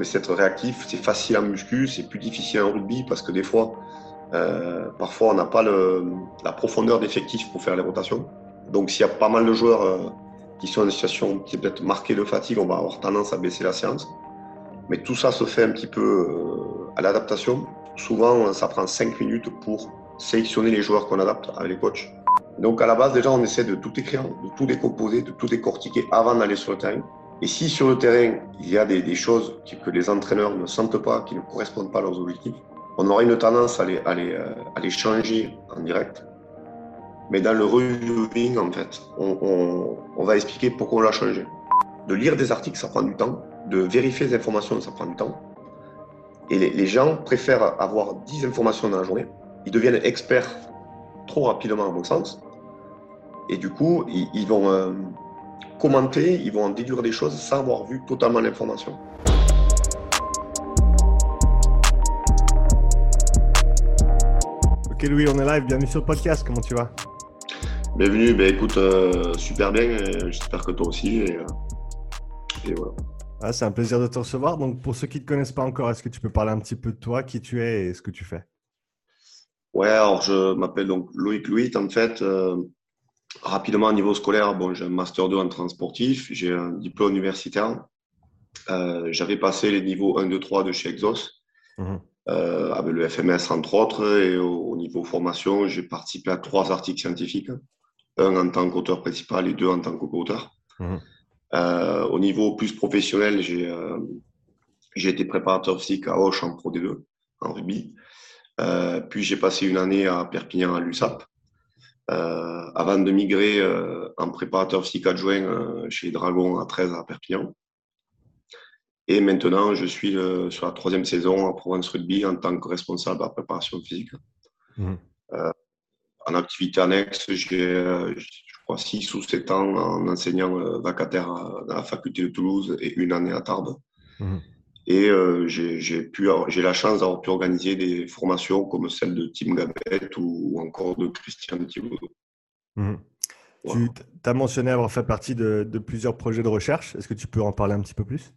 on essaie d'être réactif. C'est facile en muscu, c'est plus difficile en rugby parce que des fois, euh, parfois, on n'a pas la profondeur d'effectif pour faire les rotations. Donc, s'il y a pas mal de joueurs euh, qui sont en situation qui est peut-être marquée de fatigue, on va avoir tendance à baisser la séance. Mais tout ça se fait un petit peu euh, à l'adaptation. Souvent, ça prend 5 minutes pour sélectionner les joueurs qu'on adapte avec les coachs. Donc, à la base, déjà, on essaie de tout écrire, de tout décomposer, de tout décortiquer avant d'aller sur le terrain. Et si sur le terrain, il y a des, choses que les entraîneurs ne sentent pas, qui ne correspondent pas à leurs objectifs, on aura une tendance euh, à les changer en direct. Mais dans le reviewing, en fait, on, va expliquer pourquoi on l'a changé. De lire des articles, ça prend du temps. De vérifier les informations, ça prend du temps. Et les, gens préfèrent avoir 10 informations dans la journée. Ils deviennent experts trop rapidement, à mon sens. Et du coup, ils, ils vont euh, commenter, ils vont en déduire des choses sans avoir vu totalement l'information. Ok Louis, on est live, bienvenue sur le podcast, comment tu vas? Bienvenue, ben écoute, euh, super bien, j'espère que toi aussi. Et, euh, et voilà. ah, C'est un plaisir de te recevoir. Donc pour ceux qui ne te connaissent pas encore, est-ce que tu peux parler un petit peu de toi, qui tu es et ce que tu fais? Ouais, alors je m'appelle donc Loïc Louis. En fait, euh, rapidement au niveau scolaire, bon, j'ai un master 2 en transportif, j'ai un diplôme universitaire. Euh, J'avais passé les niveaux 1, 2, 3 de chez Exos, Mhm. euh, avec le FMS entre autres. Et au, au niveau formation, j'ai participé à trois articles scientifiques, un en tant qu'auteur principal et deux en tant que co-auteur. Mhm. Euh, au niveau plus professionnel, j'ai été préparateur physique à Auch en Pro D2, en rugby. Puis j'ai passé une année à Perpignan à l'USAP, avant de migrer euh, en préparateur physique adjoint euh, chez Dragon à 13 à Perpignan. Et maintenant, je suis euh, sur la troisième saison à Provence Rugby en tant que responsable à la préparation physique. Mhm. En activité annexe, j'ai, euh, je crois, 6 ou 7 ans en enseignant euh, vacataire à- la faculté de Toulouse et une année à Tarbes. Mhm. Et euh, j'ai la chance d'avoir pu organiser des formations comme celle de Tim Gabet ou, ou encore de Christian Thibaudot. Voilà. Tu as mentionné avoir fait partie de, de plusieurs projets de recherche. Est-ce que tu peux en parler un petit peu plus?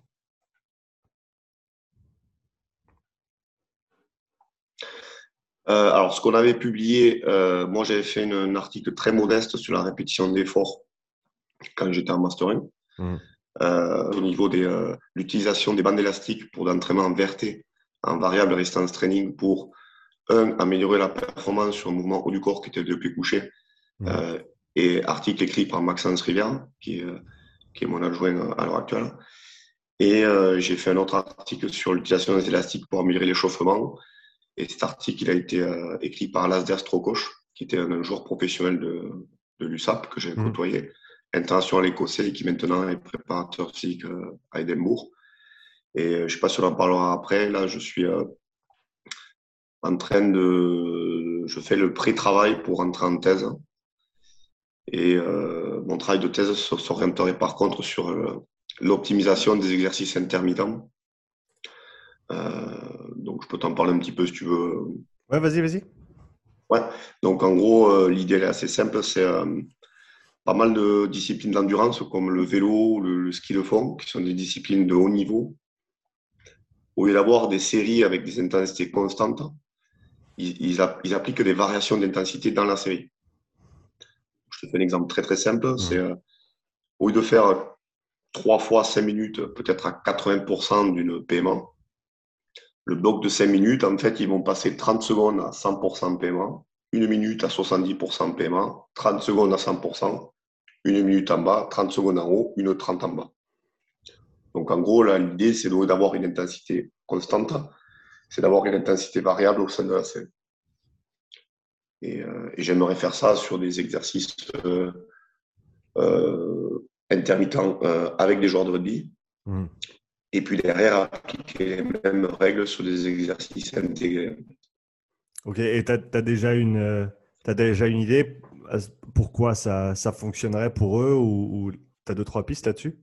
Euh, alors, ce qu'on avait publié, euh, moi j'avais fait une- un article très modeste sur la répétition d'efforts quand j'étais en Master 1. Mhm. Euh, au niveau de euh, l'utilisation des bandes élastiques pour l'entraînement en VRT, en variable résistance training, pour un, améliorer la performance sur un mouvement haut du corps qui était de pied couché, Mhm. euh, et article écrit par Maxence Rivière, qui est, qui est mon adjoint à l'heure actuelle. Et euh, j'ai fait un autre article sur l'utilisation des élastiques pour améliorer l'échauffement. Et cet article il a été euh, écrit par Lasder Strokosch, qui était un, un joueur professionnel de, de l'USAP que j'ai Mhm. côtoyé, international écossais et qui maintenant est préparateur physique euh, à Édimbourg. Et euh, je ne sais pas si on en parlera après. Là, je suis euh, en train de. Je fais le pré-travail pour entrer en thèse. Et euh, mon travail de thèse s'orienterait par contre sur euh, l'optimisation des exercices intermittents. Euh, donc, je peux t'en parler un petit peu si tu veux. Ouais, vas-y, vas-y. Ouais. Donc, en gros, l'idée est assez simple. C'est pas mal de disciplines d'endurance comme le vélo, le, le ski de fond, qui sont des disciplines de haut niveau. Au lieu d'avoir des séries avec des intensités constantes, ils, ils, app- ils appliquent des variations d'intensité dans la série. Je te fais un exemple très très simple. C'est euh, au lieu de faire trois fois 5 minutes, peut-être à 80% d'une paiement, le bloc de 5 minutes, en fait, ils vont passer 30 secondes à 100% paiement, une minute à 70% paiement, 30 secondes à 100%, une minute en bas, 30 secondes en haut, une 30 en bas. Donc, en gros, là, l'idée, c'est d'avoir une intensité constante, c'est d'avoir une intensité variable au sein de la série. Et, euh, et j'aimerais faire ça sur des exercices euh, euh, intermittents avec des joueurs de rugby. Mhm. Et puis derrière, appliquer les mêmes règles sur des exercices intégrés. Ok, et tu as, déjà une, t'as déjà une idée pourquoi ça, ça fonctionnerait pour eux ou, tu as deux, trois pistes là-dessus?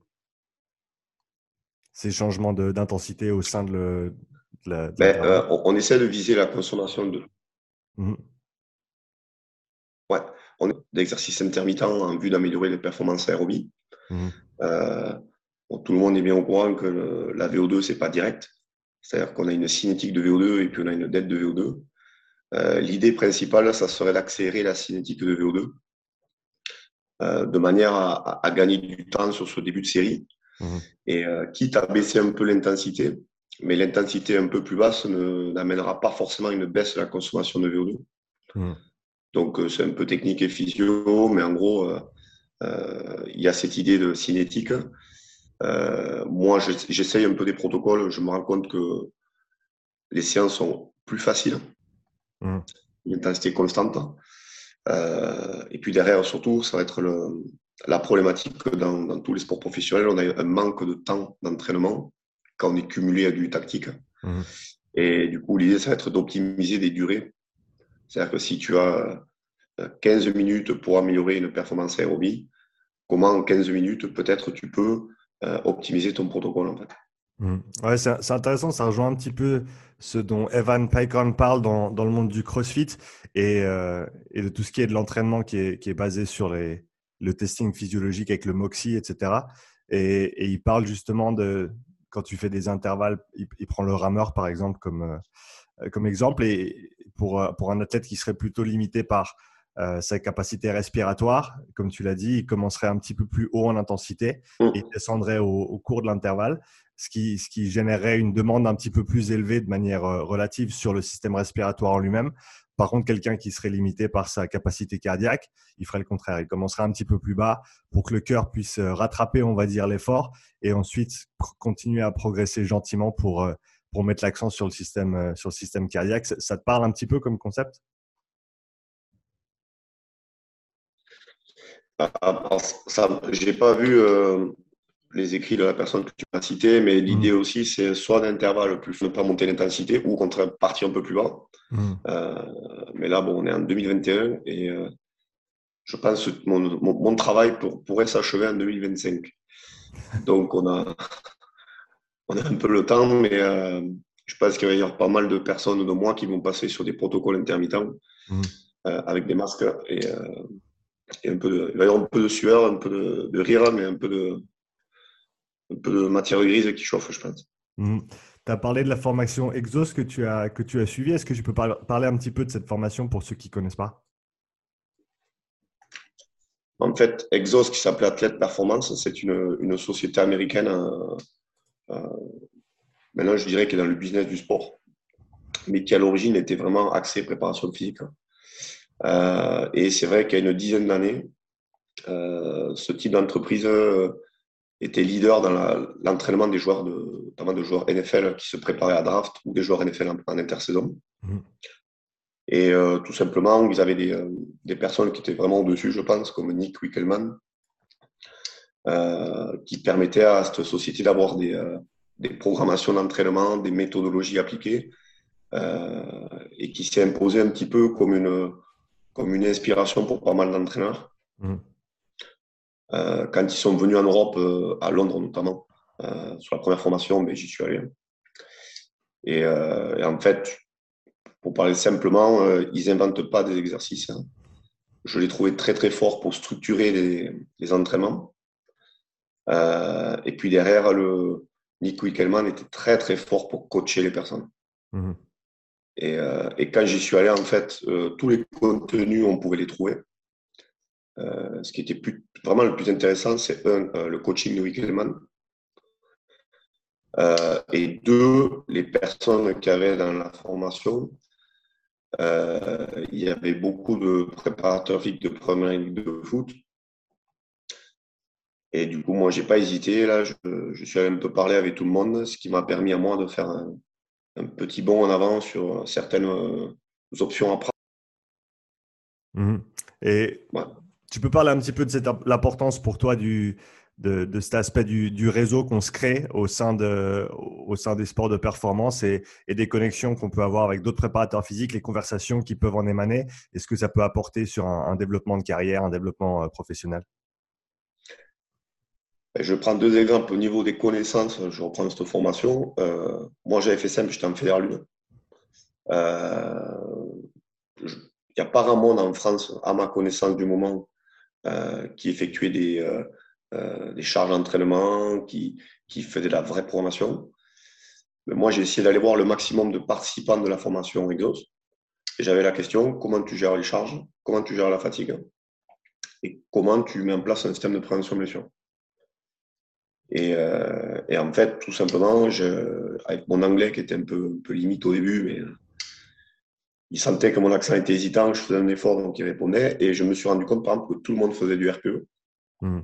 Ces changements d'intensité au sein de, le, de la. de Ben, euh, on, on essaie de viser la consommation de Mhm. ouais, on est d'exercices intermittents en vue d'améliorer les performances aérobies. Mhm. Euh, tout le monde est bien au courant que la VO2, c'est pas direct. C'est-à-dire qu'on a une cinétique de VO2 et puis on a une dette de VO2. Euh, l'idée principale, ça serait d'accélérer la cinétique de VO2 euh, de manière à, gagner du temps sur ce début de série. Mmh. Et euh, quitte à baisser un peu l'intensité, mais l'intensité un peu plus basse n'amènera pas forcément une baisse de la consommation de VO2. Mmh. Donc c'est un peu technique et physio, mais en gros, il y a cette idée de cinétique. moi, j'essaye un peu des protocoles, je me rends compte que les séances sont plus faciles Mmh. Une intensité constante. Euh, et puis derrière, surtout, ça va être le, la problématique dans, dans, tous les sports professionnels. On a un manque de temps d'entraînement quand on est cumulé à du tactique. Mmh. Et du coup, l'idée, ça va être d'optimiser des durées. C'est-à-dire que si tu as 15 euh, minutes pour améliorer une performance aérobie, comment en 15 minutes, peut-être, tu peux euh, optimiser ton protocole en fait. Mmh. Ouais, c'est intéressant, ça rejoint un petit peu ce dont Evan Pycon parle dans, dans, le monde du CrossFit et, euh, et, de tout ce qui est de l'entraînement qui est, qui est, basé sur les, le testing physiologique avec le MOXIE, etc. Et, et, il parle justement de quand tu fais des intervalles, il, prend le rameur par exemple comme, euh, comme exemple et pour, pour un athlète qui serait plutôt limité par euh, sa capacité respiratoire, comme tu l'as dit, il commencerait un petit peu plus haut en intensité mmh. et descendrait au, au cours de l'intervalle ce qui, générerait une demande un petit peu plus élevée de manière euh, relative sur le système respiratoire en lui-même. Par contre, quelqu'un qui serait limité par sa capacité cardiaque, il ferait le contraire. Il commencerait un petit peu plus bas pour que le cœur puisse euh, rattraper, on va dire, l'effort et ensuite continuer à progresser gentiment pour, euh, pour mettre l'accent sur, le système, sur le système cardiaque. Ça te parle un petit peu comme concept? Ah, ah, Je n'ai pas vu les écrits de la personne que tu as cité, mais l'idée mm. aussi, c'est soit d'intervalle plus, ne pas monter l'intensité, ou au contraire partir un peu plus bas. Mm. Euh, mais là, bon, on est en 2021 et euh, je pense que mon, mon, travail pour, pourrait s'achever en 2025. Donc, on a, on a un peu le temps, mais euh, je pense qu'il va y avoir pas mal de personnes de moi qui vont passer sur des protocoles intermittents mm. avec des masques et, un peu de, il va y avoir un peu de sueur, un peu de, de rire, mais un peu de un peu de matière grise qui chauffe, je pense. Mhm. Tu as parlé de la formation Exos que tu as, que tu as suivie. Est-ce que tu peux parler un petit peu de cette formation pour ceux qui ne connaissent pas? En fait, Exos, qui s'appelait Athlète Performance, c'est une, une, société américaine, euh, euh, maintenant je dirais qu'elle est dans le business du sport, mais qui à l'origine était vraiment axée préparation physique. Euh, et c'est vrai qu'il y a une dizaine d'années, ce type d'entreprise était leader dans l'entraînement des joueurs, de, notamment de joueurs NFL qui se préparaient à draft ou des joueurs NFL en, intersaison. Mhm. Et euh, tout simplement, ils avaient des, euh, des, personnes qui étaient vraiment au-dessus, je pense, comme Nick Wickelman, euh, qui permettaient à cette société d'avoir des, des, programmations d'entraînement, des méthodologies appliquées, et qui s'est imposé un petit peu comme une, comme une inspiration pour pas mal d'entraîneurs. Mhm. Euh, quand ils sont venus en Europe, euh, à Londres notamment, euh, sur la première formation, mais j'y suis allé. Et, en fait, pour parler simplement, ils n'inventent pas des exercices. Hein. Je les trouvais très très forts pour structurer les, entraînements. et puis derrière, le Nick Wickelman était très très fort pour coacher les personnes. Mmh et, et, quand j'y suis allé, en fait, tous les contenus, on pouvait les trouver. Euh, ce qui était plus, vraiment le plus intéressant, c'est un, euh, le coaching de Wickelman. Euh, et deux, les personnes qui avaient dans la formation, il y avait beaucoup de préparateurs physiques de première ligue de foot. Et du coup, moi, j'ai pas hésité. Là, je, suis allé un peu parler avec tout le monde, ce qui m'a permis à moi de faire un, petit bond en avant sur certaines options à prendre. Mmh et tu peux parler un petit peu de l'importance pour toi du, de, cet aspect du, réseau qu'on se crée au sein, de, au sein des sports de performance et, des connexions qu'on peut avoir avec d'autres préparateurs physiques, les conversations qui peuvent en émaner. Est-ce que ça peut apporter sur un, développement de carrière, un développement euh, professionnel? Ben, je prends deux exemples au niveau des connaissances. Je reprends cette formation. Euh, moi, j'avais fait simple, j'étais en fédéral euh, Il n'y a pas un monde en France, à ma connaissance du moment, euh, qui effectuait des, euh, des charges d'entraînement, qui, qui faisaient de la vraie programmation. Moi, j'ai essayé d'aller voir le maximum de participants de la formation Exos. Et j'avais la question, comment tu gères les charges, comment tu gères la fatigue? Et comment tu mets en place un système de prévention blessure. Et, euh, en fait, tout simplement, avec mon anglais qui était un peu, un peu limite au début, mais il sentait que mon accent était hésitant, je faisais un effort, donc il répondait. Et je me suis rendu compte, par exemple, que tout le monde faisait du RPE. Mmh.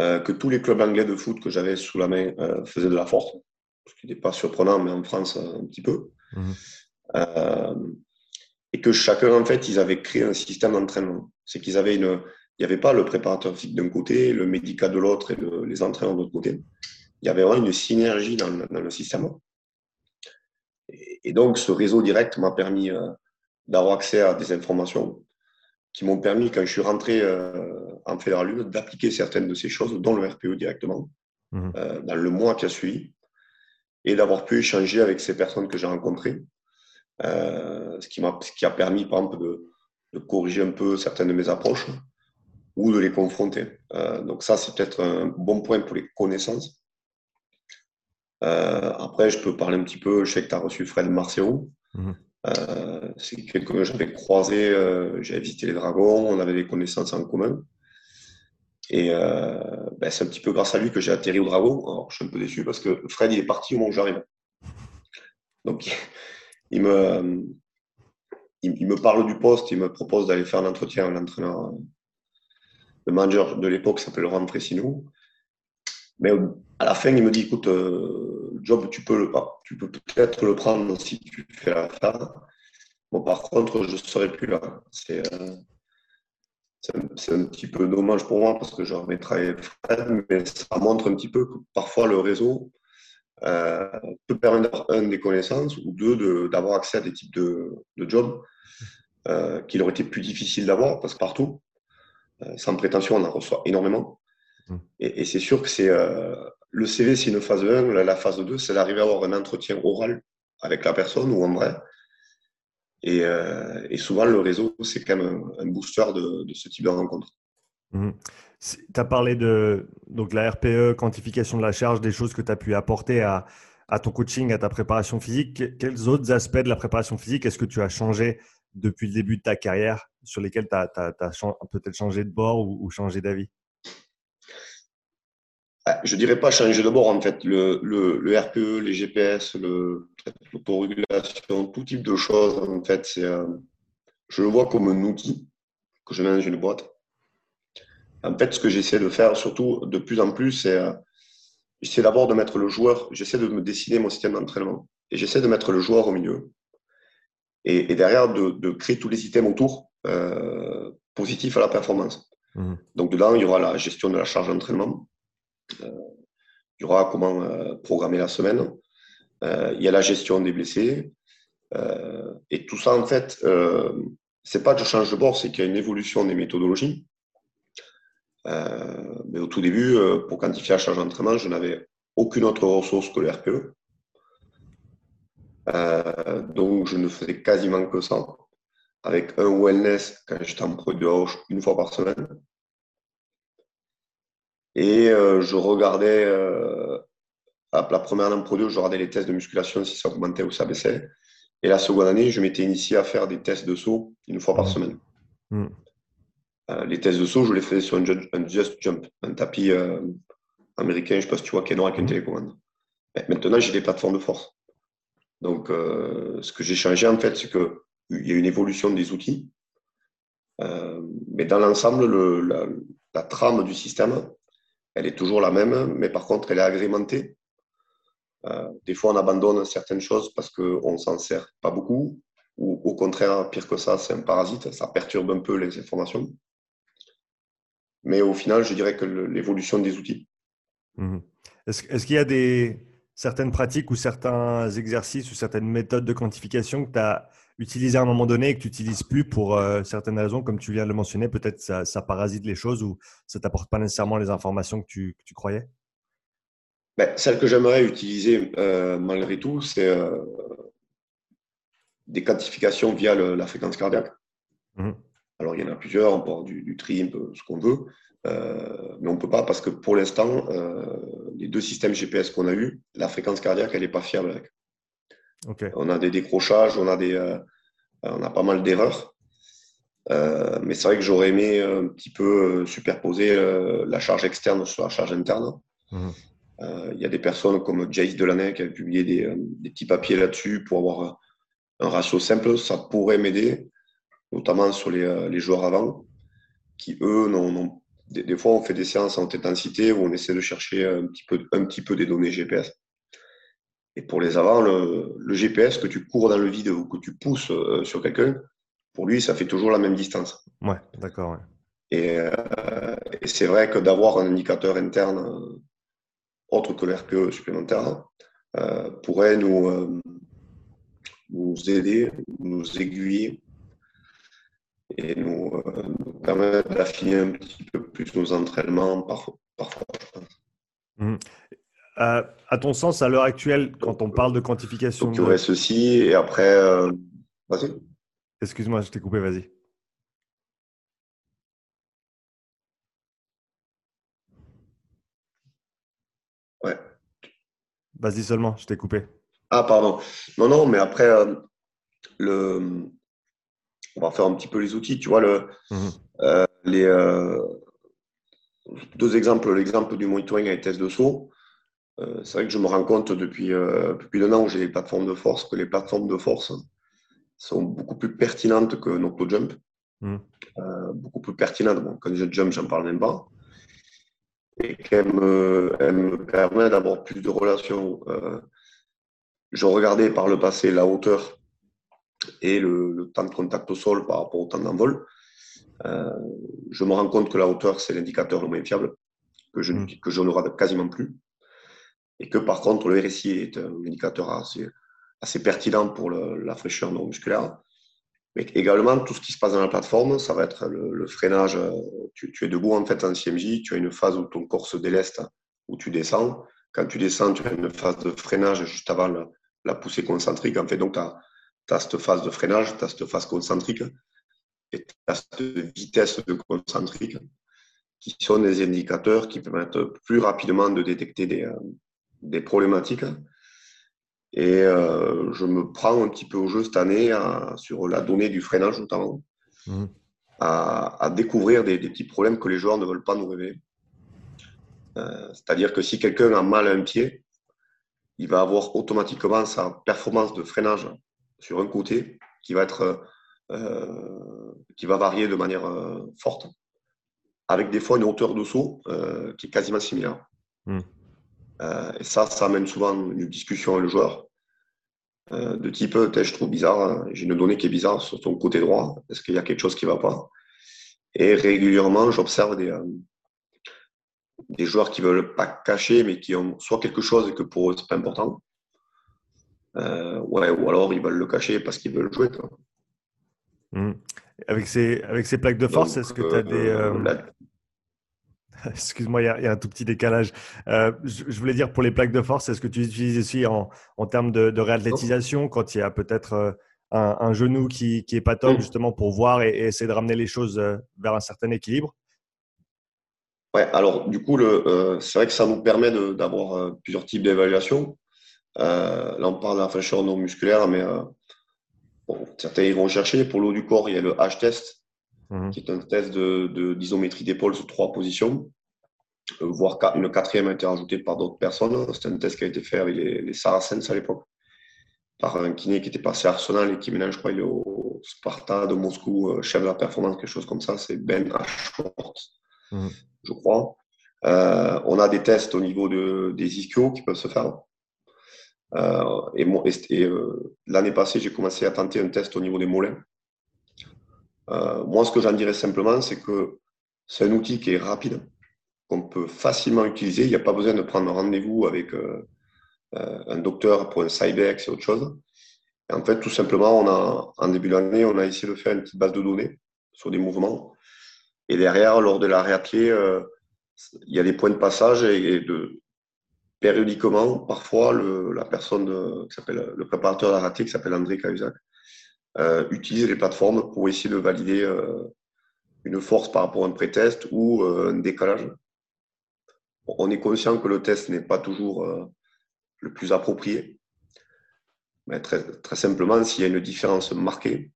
Euh, que tous les clubs anglais de foot que j'avais sous la main euh, faisaient de la force, ce qui n'est pas surprenant, mais en France, un petit peu. Mmh. Euh, et que chacun, en fait, ils avaient créé un système d'entraînement. C'est qu'ils avaient une. Il n'y avait pas le préparateur physique d'un côté, le médical de l'autre et les entraîneurs de l'autre côté. Il y avait vraiment une synergie dans le, système. Et, donc, ce réseau direct m'a permis euh, d'avoir accès à des informations qui m'ont permis, quand je suis rentré euh, en Fédéral d'appliquer certaines de ces choses, dont le RPE directement, mmh. euh, dans le mois qui a suivi, et d'avoir pu échanger avec ces personnes que j'ai rencontrées ce, qui ce qui a permis, par exemple, de, de, corriger un peu certaines de mes approches ou de les confronter. Donc ça, c'est peut-être un bon point pour les connaissances. Euh, après, je peux parler un petit peu, je sais que tu as reçu Fred Marceau. Mhm. c'est quelqu'un que j'avais croisé, j'avais visité les dragons, on avait des connaissances en commun. Et ben, c'est un petit peu grâce à lui que j'ai atterri au dragon. Alors, je suis un peu déçu parce que Fred, il est parti au moment où j'arrive. Donc, il me, il, me parle du poste, il me propose d'aller faire un entretien avec l'entraîneur, le manager de l'époque s'appelle Laurent Fressinou. Mais à la fin, il me dit écoute, euh, job, tu peux peut-être le prendre si tu fais la. Bon, par contre, je ne serai plus là. C'est euh, un, petit peu dommage pour moi parce que travaillé Fred, mais ça montre un petit peu que parfois le réseau, euh, peut permettre un, des connaissances, ou deux, d'avoir accès à des types de, de jobs euh, qu'il aurait été plus difficile d'avoir, parce que partout, sans prétention, on en reçoit énormément. Mmh. Et, c'est sûr que c'est le CV, c'est une phase 1, la, phase 2, c'est d'arriver à avoir un entretien oral avec la personne ou en vrai. Et, et souvent, le réseau, c'est quand même un, booster de, de, ce type de rencontre. Mmh. Tu as parlé de donc, la RPE, quantification de la charge, des choses que tu as pu apporter à, à, ton coaching, à ta préparation physique. Quels autres aspects de la préparation physique est-ce que tu as changé depuis le début de ta carrière sur lesquels tu as, peut-être changé de bord ou, changé d'avis? Je dirais pas changer de bord en fait. Le, le, le RPE, les GPS, l'autorégulation, tout type de choses en fait, c'est, euh, je le vois comme un outil que je mets dans une boîte en fait, ce que j'essaie de faire, surtout de plus en plus, c'est euh, j'essaie d'abord de mettre le joueur, j'essaie de me dessiner mon système d'entraînement et j'essaie de mettre le joueur au milieu. Et, derrière, de, créer tous les systèmes autour euh, positifs à la performance. Mmh. Donc, dedans, il y aura la gestion de la charge d'entraînement, il y aura comment programmer la semaine, il y a la gestion des blessés. et tout ça, en fait, c'est pas que je change de bord, c'est qu'il y a une évolution des méthodologies. Euh, mais au tout début, euh, pour quantifier la charge d'entraînement, je n'avais aucune autre ressource que le RPE. Euh, donc, je ne faisais quasiment que ça, avec un wellness quand j'étais en produit de roche une fois par semaine. Et je regardais, la première année en produit, je regardais les tests de musculation si ça augmentait ou ça baissait. Et la seconde année, je m'étais initié à faire des tests de saut une fois par mmh. semaine. Mmh. Euh, les tests de saut, je les faisais sur un, Just Jump, un tapis euh, américain, je ne sais pas si tu vois, Kenor avec une télécommande. maintenant, j'ai des plateformes de force. Donc, euh, ce que j'ai changé, en fait, c'est qu'il y a une évolution des outils. mais dans l'ensemble, la, la, trame du système, elle est toujours la même, mais par contre, elle est agrémentée. des fois, on abandonne certaines choses parce qu'on ne s'en sert pas beaucoup, ou au contraire, pire que ça, c'est un parasite, ça perturbe un peu les informations. Mais au final, je dirais que l'évolution des outils. Mhm. Est-ce qu'il y a des, certaines pratiques ou certains exercices ou certaines méthodes de quantification que tu as utilisées à un moment donné et que tu n'utilises plus pour euh, certaines raisons, comme tu viens de le mentionner Peut-être ça, ça parasite les choses ou ça t'apporte pas nécessairement les informations que tu, croyais? Ben, Celle que j'aimerais utiliser euh, malgré tout, c'est euh, des quantifications via la fréquence cardiaque. Mhm. Alors, il y en a plusieurs, on peut avoir du, du trimp, ce qu'on veut. mais on ne peut pas parce que pour l'instant, les deux systèmes GPS qu'on a eus, la fréquence cardiaque, elle n'est pas fiable avec. On a des décrochages, on a, des, on a pas mal d'erreurs. mais c'est vrai que j'aurais aimé un petit peu superposer la charge externe sur la charge interne. Mmh. Il y a des personnes comme Jace Delaney qui a publié des, des petits papiers là-dessus pour avoir un ratio simple. Ça pourrait m'aider, notamment sur les, les joueurs avant, qui eux n'ont des, fois, on fait des séances en intensité où on essaie de chercher un petit peu, un petit peu des données GPS. Et pour les avants, le, GPS que tu cours dans le vide ou que tu pousses euh, sur quelqu'un, pour lui, ça fait toujours la même distance. Ouais, d'accord. Euh, et, c'est vrai que d'avoir un indicateur interne euh, autre que l'RPE supplémentaire pourrait nous, nous aider, nous aiguiller et nous, permettre d'affiner un petit peu plus nos entraînements parfois, je pense. Mmh. Euh, à ton sens, à l'heure actuelle, quand on parle de quantification. Donc, il y aurait ceci, et après. Euh, vas-y. Excuse-moi, je t'ai coupé, vas-y. Ouais. Vas-y seulement, je t'ai coupé. Ah, pardon. Non, non, mais après, euh, le, on va faire un petit peu les outils. Tu vois, le, mmh. euh, les, euh, deux exemples. L'exemple du monitoring avec test de saut. Euh, c'est vrai que je me rends compte depuis, depuis un an où j'ai les plateformes de force que les plateformes de force sont beaucoup plus pertinentes que NoctoJump. Mmh. beaucoup plus pertinentes. Bon, quand je jump, j'en parle même pas. Et qu'elles me, me permet d'avoir plus de relations. je regardais par le passé la hauteur et le, temps de contact au sol par rapport au temps d'envol. Euh, je me rends compte que la hauteur, c'est l'indicateur le moins fiable, que je, mm. que je n'aurai quasiment plus. Et que par contre, le RSI est un indicateur assez, pertinent pour la fraîcheur non musculaire. Mais également, tout ce qui se passe dans la plateforme, ça va être le, freinage. Tu, es debout en fait en CMJ, tu as une phase où ton corps se déleste, où tu descends. Quand tu descends, tu as une phase de freinage juste avant la, poussée concentrique. En fait, donc, tu as, tu as cette phase de freinage, tu as cette phase concentrique et tu as cette vitesse de concentrique qui sont des indicateurs qui permettent plus rapidement de détecter des, euh, des problématiques. Et euh, je me prends un petit peu au jeu cette année sur la donnée du freinage notamment, mmh. à, découvrir des, petits problèmes que les joueurs ne veulent pas nous révéler. Euh, c'est-à-dire que si quelqu'un a mal à un pied, il va avoir automatiquement sa performance de freinage sur un côté qui va être euh, qui va varier de manière euh, forte, avec des fois une hauteur de saut euh, qui est quasiment similaire. Hmm. et ça, ça amène souvent une discussion avec le joueur de type je trouve bizarre, hein, j'ai une donnée qui est bizarre sur ton côté droit, est-ce qu'il y a quelque chose qui ne va pas? Et régulièrement, j'observe des, des joueurs qui ne veulent pas cacher, mais qui ont soit quelque chose et que pour eux, ce n'est pas important, euh, ouais, ou alors ils veulent le cacher parce qu'ils veulent jouer. Mmh. Avec, ces, avec ces plaques de force, est-ce que tu as des. Euh, euh, excuse-moi, il y, a un tout petit décalage. je, voulais dire pour les plaques de force, est-ce que tu utilises aussi en, en termes de, de réathlétisation quand il y a peut-être un, genou qui, qui est pas top, mmh. justement pour voir et, essayer de ramener les choses vers un certain équilibre? Ouais, alors du coup, c'est vrai que ça nous permet d'avoir plusieurs types d'évaluation. Euh, là, on parle de la fraîcheur non musculaire, mais euh, certains iront chercher. Pour l'eau du corps, il y a le H-test, mhm. qui est un test d'isométrie de, d'épaule sur trois positions, euh, voire une quatrième a été rajoutée par d'autres personnes. C'est un test qui a été fait avec les, Saracens à l'époque, par un kiné qui était passé à Arsenal et qui maintenant, je crois, il est au Sparta de Moscou, chef de la performance, quelque chose comme ça. C'est Ben Ashworth, mhm. je crois. on a des tests au niveau de, des ischios qui peuvent se faire. Euh, et, euh, l'année passée, j'ai commencé à tenter un test au niveau des mollets. Euh, moi, ce que j'en dirais simplement, c'est que c'est un outil qui est rapide, qu'on peut facilement utiliser. Il n'y a pas besoin de prendre rendez-vous avec un docteur pour un Cybex et autre chose. En fait, tout simplement, on a, en début d'année, on a essayé de faire une petite base de données sur des mouvements. Et derrière, lors de la réathlée, il y a des points de passage et de, périodiquement, parfois, le, la personne qui s'appelle le préparateur de qui s'appelle André Cahuzac, euh, utilise les plateformes pour essayer de valider euh, une force par rapport à un pré-test ou un décalage. On est conscient que le test n'est pas toujours le plus approprié. Mais très, très simplement, s'il y a une différence marquée,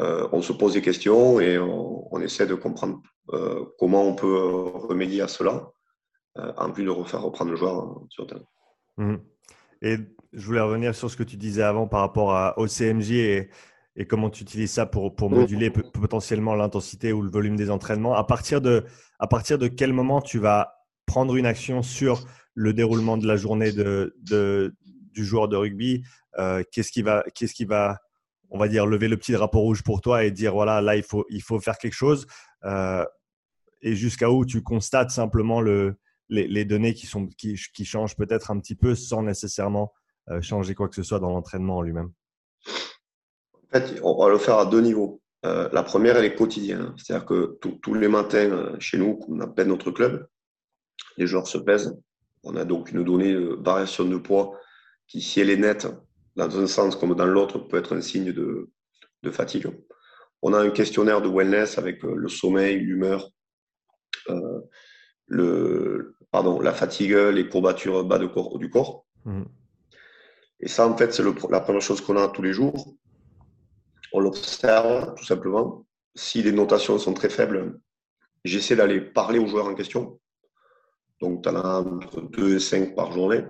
euh, on se pose des questions et on, essaie de comprendre euh, comment on peut remédier à cela euh, en plus de refaire reprendre le joueur sur le terrain. Mmh. Et je voulais revenir sur ce que tu disais avant par rapport à, au CMJ et, et comment tu utilises ça pour, pour moduler potentiellement l'intensité ou le volume des entraînements? À partir, de, à partir de quel moment tu vas prendre une action sur le déroulement de la journée de, de du joueur de rugby? Qu'est-ce qui va, qu'est-ce qui va on va dire, lever le petit drapeau rouge pour toi et dire, voilà, là, il faut, il faut faire quelque chose? Euh, et jusqu'à où tu constates simplement le, les, données qui, sont, qui, qui changent peut-être un petit peu sans nécessairement euh, changer quoi que ce soit dans l'entraînement en lui-même? Fait, on va le faire à deux niveaux. Euh, la première, elle est quotidienne. C'est-à-dire que tous les matins, chez nous, on appelle notre club, les joueurs se pèsent. On a donc une donnée de variation de poids qui, si elle est nette, dans un sens comme dans l'autre, peut être un signe de, fatigue. On a un questionnaire de wellness avec euh, le sommeil, l'humeur, euh, le, pardon, la fatigue, les courbatures bas de corps, du corps. Mmh. Et ça, en fait, c'est la première chose qu'on a tous les jours. On l'observe tout simplement. Si les notations sont très faibles, j'essaie d'aller parler aux joueurs en question. Donc, tu en as entre 2 et 5 par journée.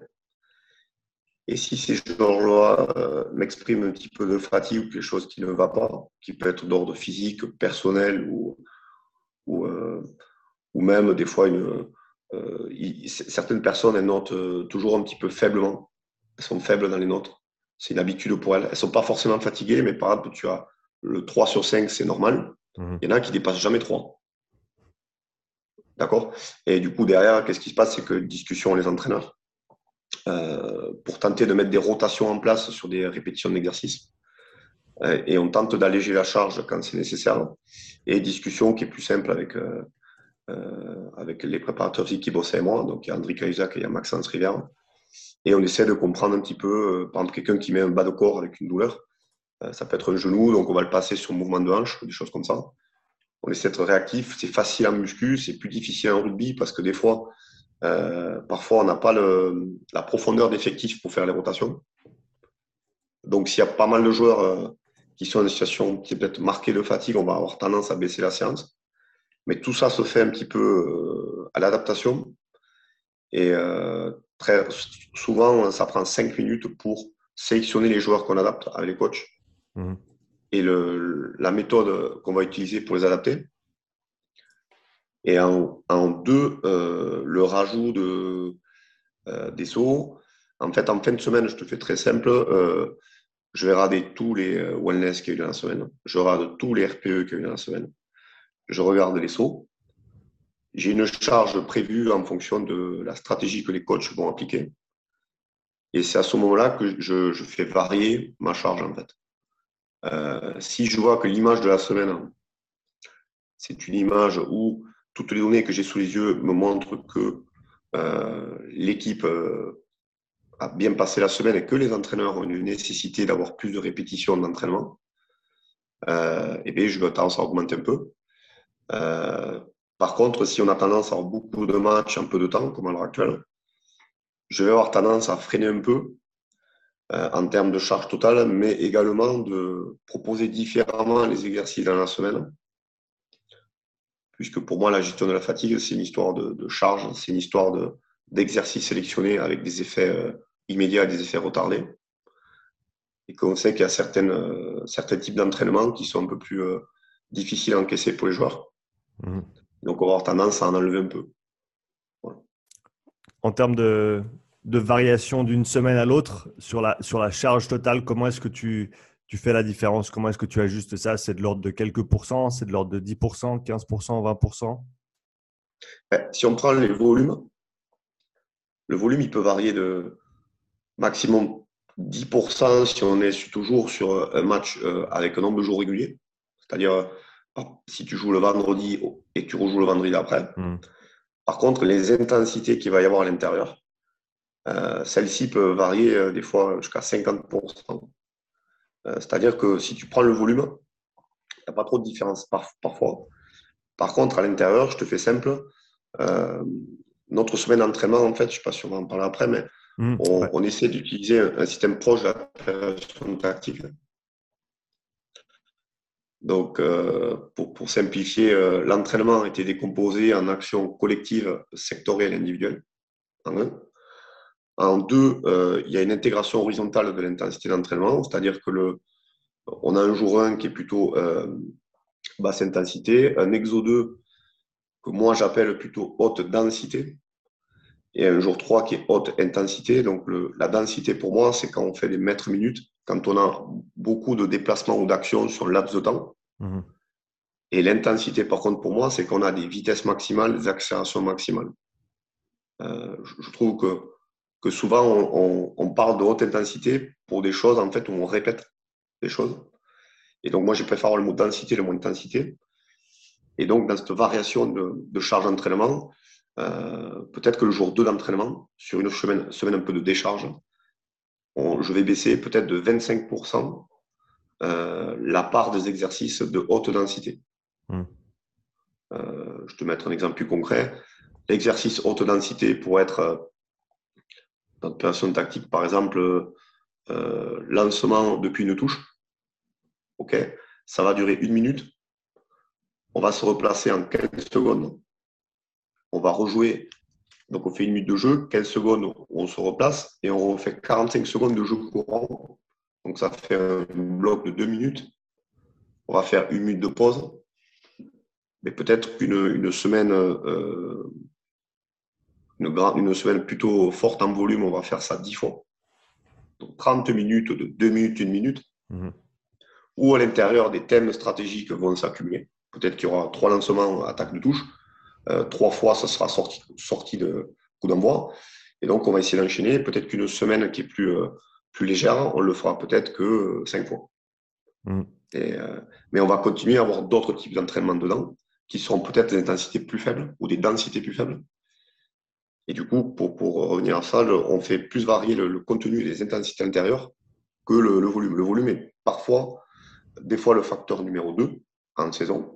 Et si ces joueurs-là euh, m'expriment un petit peu de fatigue ou quelque chose qui ne va pas, qui peut être d'ordre physique, personnel ou, ou, euh, même des fois, euh, certaines personnes, elles notent toujours un petit peu faiblement. Elles sont faibles dans les notes. C'est une habitude pour elles. Elles ne sont pas forcément fatiguées, mais par exemple, tu as le 3 sur 5, c'est normal. Mmh. Il y en a qui dépassent jamais 3. D'accord? Et du coup, derrière, qu'est-ce qui se passe? C'est que discussion les entraîneurs. Euh, pour tenter de mettre des rotations en place sur des répétitions d'exercice. Euh, et on tente d'alléger la charge quand c'est nécessaire. Et discussion qui est plus simple avec, euh, avec les préparateurs qui bossent avec moi. Donc il y a André Cahuzac et il y a Maxence Rivière. Et on essaie de comprendre un petit peu, par exemple, quelqu'un qui met un bas de corps avec une douleur. ça peut être un genou, donc on va le passer sur mouvement de hanche, des choses comme ça. On essaie d'être réactif. C'est facile en muscu, c'est plus difficile en rugby parce que des fois, euh, parfois, on n'a pas la profondeur d'effectifs pour faire les rotations. Donc, s'il y a pas mal de joueurs euh, qui sont en situation qui est peut-être marquée de fatigue, on va avoir tendance à baisser la séance. Mais tout ça se fait un petit peu euh, à l'adaptation. Et très souvent, ça prend cinq minutes pour sélectionner les joueurs qu'on adapte avec les coachs. Mmh. Et la méthode qu'on va utiliser pour les adapter, et en, deux, euh, le rajout de, euh, des sauts. En fait, en fin de semaine, je te fais très simple. Euh, je vais rader tous les wellness qu'il y a eu dans la semaine. Je rade tous les RPE qu'il y a eu dans la semaine. Je regarde les sauts. J'ai une charge prévue en fonction de la stratégie que les coachs vont appliquer. Et c'est à ce moment-là que je, fais varier ma charge, en fait. si je vois que l'image de la semaine, c'est une image où toutes les données que j'ai sous les yeux me montrent que euh, l'équipe euh, a bien passé la semaine et que les entraîneurs ont une nécessité d'avoir plus de répétitions d'entraînement, euh, eh bien, je vais tendance à augmenter un peu. Euh, par contre, si on a tendance à avoir beaucoup de matchs en peu de temps, comme à l'heure actuelle, je vais avoir tendance à freiner un peu en termes de charge totale, mais également de proposer différemment les exercices dans la semaine puisque pour moi, la gestion de la fatigue, c'est une histoire de, charge, c'est une histoire d'exercice sélectionné avec des effets euh, immédiats des effets retardés. Et qu'on sait qu'il y a euh, certains types d'entraînement qui sont un peu plus euh, difficiles à encaisser pour les joueurs. Mmh. Donc, on va avoir tendance à en enlever un peu. En termes de, de variation d'une semaine à l'autre sur la, sur la charge totale, comment est-ce que tu, tu fais la différence? Comment est-ce que tu ajustes ça? C'est de l'ordre de quelques pourcents? C'est de l'ordre de 10%, 15%, 20% Si on prend les volumes, le volume, il peut varier de maximum 10% si on est toujours sur un match euh, avec un nombre de jours réguliers. C'est-à-dire, si tu joues le vendredi et tu rejoues le vendredi d'après. Hmm. Par contre, les intensités qu'il va y avoir à l'intérieur, euh, celles-ci peuvent varier des fois jusqu'à 50%. Euh, c'est-à-dire que si tu prends le volume, il n'y a pas trop de différence parfois. Par contre, à l'intérieur, je te fais simple. notre semaine d'entraînement, en fait, je ne sais pas si on va en parler après, mais mmh, on, essaie d'utiliser un, système proche de la tactique. Donc, pour, simplifier, l'entraînement a été décomposé en actions collectives, sectorielles individuelles. En un. En deux, il y a une intégration horizontale de l'intensité d'entraînement, c'est-à-dire que le, on a un jour 1 qui est plutôt basse intensité, un exo 2 que moi j'appelle plutôt haute densité, et un jour 3 qui est haute intensité. Donc la densité pour moi, c'est quand on fait des mètres minutes, quand on a beaucoup de déplacements ou d'actions sur le laps de temps. Mmh. Et l'intensité, par contre, pour moi, c'est qu'on a des vitesses maximales, des accélérations maximales. Euh, je trouve que, que souvent, on, on, parle de haute intensité pour des choses, en fait, où on répète des choses. Et donc, moi, je préfère le mot densité, le mot intensité. Et donc, dans cette variation de, charge d'entraînement, euh, peut-être que le jour 2 d'entraînement, sur une semaine, semaine un peu de décharge, je vais baisser peut-être de 25% euh, la part des exercices de haute densité. Hmm. Euh, je te mettre un exemple plus concret. L'exercice haute densité pour être dans une opération tactique, par exemple, lancement depuis une touche OK Ça va durer une minute. On va se replacer en 15 secondes. On va rejouer. Donc, on fait une minute de jeu, 15 secondes, on se replace et on refait 45 secondes de jeu courant. Donc, ça fait un bloc de deux minutes. On va faire une minute de pause. Mais peut-être une, semaine, euh, une, une, semaine plutôt forte en volume, on va faire ça 10 fois. Donc 30 minutes de 2 minutes, 1 minute. Mmh ou à l'intérieur des thèmes stratégiques vont s'accumuler. Peut-être qu'il y aura trois lancements attaque de touche. Euh, trois fois, ça sera sorti, sorti de coup d'envoi. Et donc, on va essayer d'enchaîner. Peut-être qu'une semaine qui est plus, euh, plus légère, on le fera peut-être que euh, cinq fois. Mm. Et, mais on va continuer à avoir d'autres types d'entraînement dedans, qui seront peut-être des intensités plus faibles ou des densités plus faibles. Et du coup, pour, pour revenir à ça, on fait plus varier le, contenu des intensités intérieures que le, le volume. Le volume est parfois des fois le facteur numéro 2 en saison.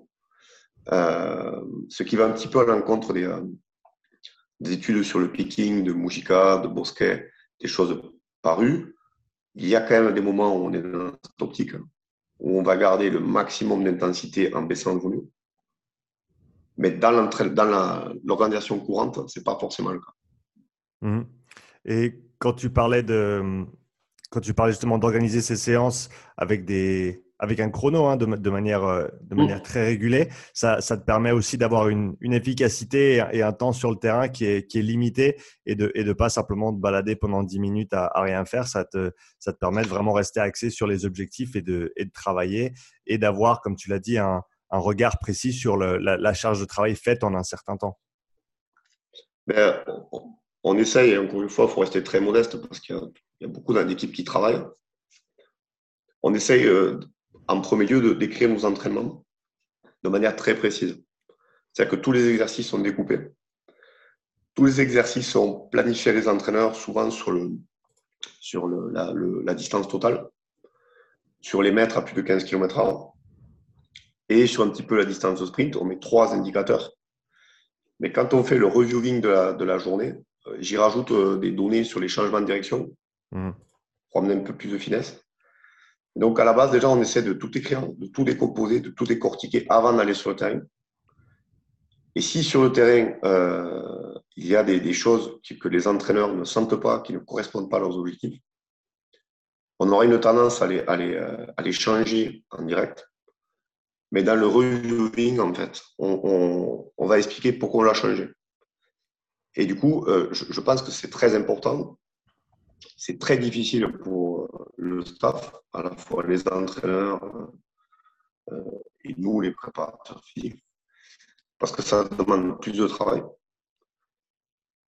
Euh, ce qui va un petit peu à l'encontre des, euh, des, études sur le picking de Mujica, de Bosquet, des choses parues. Il y a quand même des moments où on est dans cette optique, où on va garder le maximum d'intensité en baissant le volume. Mais dans l'organisation courante, ce n'est pas forcément le cas. Mmh. Et quand tu parlais de, quand tu parlais justement d'organiser ces séances avec des, avec un chrono hein, de, de, manière, euh, de mmh. manière très régulée, ça, ça te permet aussi d'avoir une, une, efficacité et un temps sur le terrain qui est, qui est limité et de ne et de pas simplement te balader pendant 10 minutes à, à, rien faire. Ça te, ça te permet de vraiment rester axé sur les objectifs et de, et de travailler et d'avoir, comme tu l'as dit, un, un, regard précis sur le, la, la, charge de travail faite en un certain temps. Ben, on, essaye, encore une fois, il faut rester très modeste parce qu'il y, y, a beaucoup d'équipes qui travaillent. On essaye euh, en premier lieu de décrire nos entraînements de manière très précise. C'est-à-dire que tous les exercices sont découpés. Tous les exercices sont planifiés les entraîneurs souvent sur, le, sur le, la, distance totale, sur les mètres à plus de 15 km/h et sur un petit peu la distance de sprint. On met trois indicateurs. Mais quand on fait le reviewing de la, de la journée, euh, j'y rajoute euh, des données sur les changements de direction mmh. pour amener un peu plus de finesse. Donc, à la base, déjà, on essaie de tout écrire, de tout décomposer, de tout décortiquer avant d'aller sur le terrain. Et si sur le terrain, euh, il y a des, choses que les entraîneurs ne sentent pas, qui ne correspondent pas à leurs objectifs, on aura une tendance euh, à les changer en direct. Mais dans le reviewing, en fait, on, va expliquer pourquoi on l'a changé. Et du coup, euh, je, pense que c'est très important c'est très difficile pour euh, le staff, à la fois les entraîneurs euh, et nous, les préparateurs physiques, parce que ça demande plus de travail.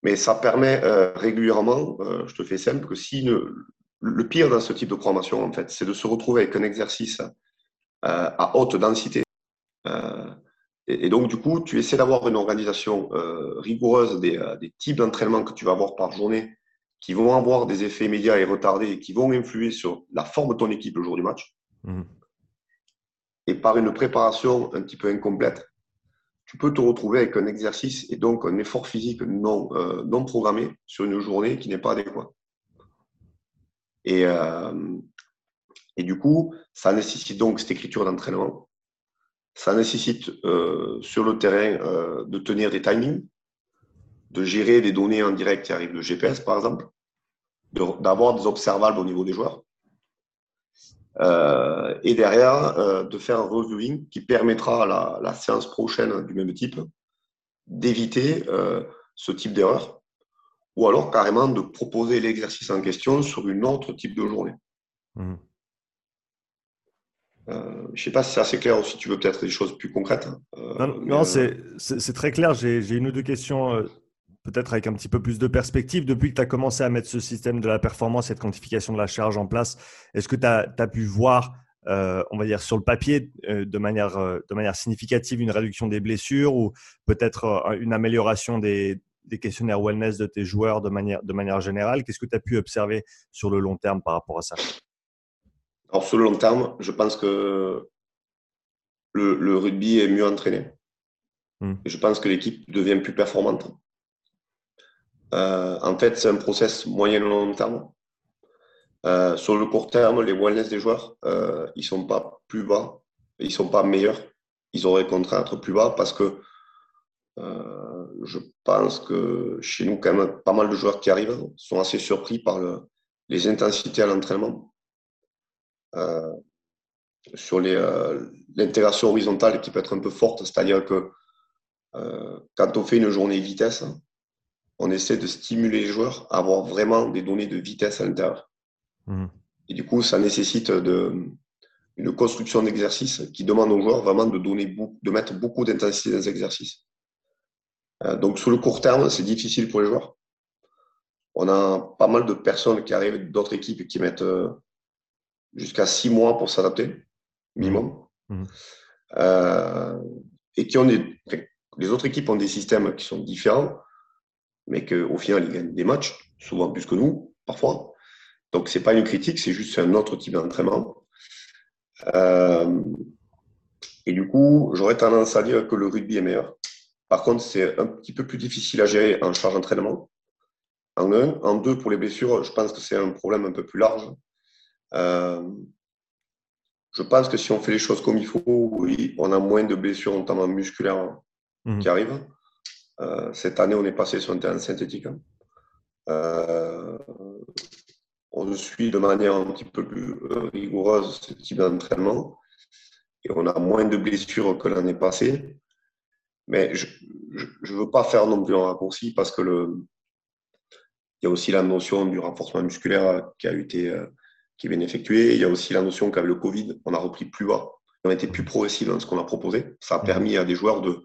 Mais ça permet euh, régulièrement, je te fais simple, que si le, pire dans ce type de programmation, en fait, c'est de se retrouver avec un exercice à haute densité. Et, donc, du coup, tu essaies d'avoir une organisation rigoureuse des types d'entraînement que tu vas avoir par journée qui vont avoir des effets immédiats et retardés et qui vont influer sur la forme de ton équipe le jour du match. Mhm. Et par une préparation un petit peu incomplète, tu peux te retrouver avec un exercice et donc un effort physique non, euh, non programmé sur une journée qui n'est pas adéquat. Et, euh, et du coup, ça nécessite donc cette écriture d'entraînement. Ça nécessite euh, sur le terrain de tenir des timings, de gérer des données en direct qui arrivent de GPS, par exemple, d'avoir des observables au niveau des joueurs. Euh, et derrière, euh, de faire un reviewing qui permettra à la, séance prochaine du même type d'éviter euh, ce type d'erreur ou alors carrément de proposer l'exercice en question sur une autre type de journée. Mmh. je ne sais pas si c'est assez clair ou si tu veux peut-être des choses plus concrètes. non, non c'est très clair. J'ai une ou deux questions peut-être avec un petit peu plus de perspective, depuis que tu as commencé à mettre ce système de la performance, cette quantification de la charge en place, est-ce que tu as, pu voir, euh, on va dire, sur le papier, euh, de, manière, euh, de manière significative, une réduction des blessures ou peut-être une amélioration des, questionnaires wellness de tes joueurs de manière, de manière générale? Qu'est-ce que tu as pu observer sur le long terme par rapport à ça? Alors, sur le long terme, je pense que le, rugby est mieux entraîné. Hmm. je pense que l'équipe devient plus performante. Euh, en fait, c'est un process moyen-long terme. Euh, sur le court terme, les wellness des joueurs, euh, ils ne sont pas plus bas, ils ne sont pas meilleurs. Ils auraient contraint à être plus bas parce que je pense que chez nous, quand même, pas mal de joueurs qui arrivent sont assez surpris par le, les intensités à l'entraînement. sur l'intégration horizontale qui peut être un peu forte, c'est-à-dire que quand on fait une journée vitesse, on essaie de stimuler les joueurs à avoir vraiment des données de vitesse à l'intérieur. Mmh. Et du coup, ça nécessite de, une construction d'exercice qui demande aux joueurs vraiment de, donner, de mettre beaucoup d'intensité dans les exercices. Euh, donc, sur le court terme, c'est difficile pour les joueurs. On a pas mal de personnes qui arrivent d'autres équipes qui mettent euh, jusqu'à six mois pour s'adapter, minimum. Mmh. Euh, et qui ont des. Les autres équipes ont des systèmes qui sont différents mais qu'au final, ils gagnent des matchs, souvent plus que nous, parfois. Donc, ce n'est pas une critique, c'est juste un autre type d'entraînement. Euh, et du coup, j'aurais tendance à dire que le rugby est meilleur. Par contre, c'est un petit peu plus difficile à gérer en charge d'entraînement. En un. En deux, pour les blessures, je pense que c'est un problème un peu plus large. Euh, je pense que si on fait les choses comme il faut, oui, on a moins de blessures, notamment musculaires, mmh. qui arrivent. Euh, cette année, on est passé sur un terrain synthétique. Hein. Euh, on suit de manière un petit peu plus euh, rigoureuse ce type d'entraînement et on a moins de blessures que l'année passée. Mais je ne veux pas faire non plus un raccourci parce que le, il y a aussi la notion du renforcement musculaire qui a été qui est bien effectué. Il y a aussi la notion qu'avec le Covid, on a repris plus bas. On a été plus progressif dans ce qu'on a proposé. Ça a mmh. permis à des joueurs de,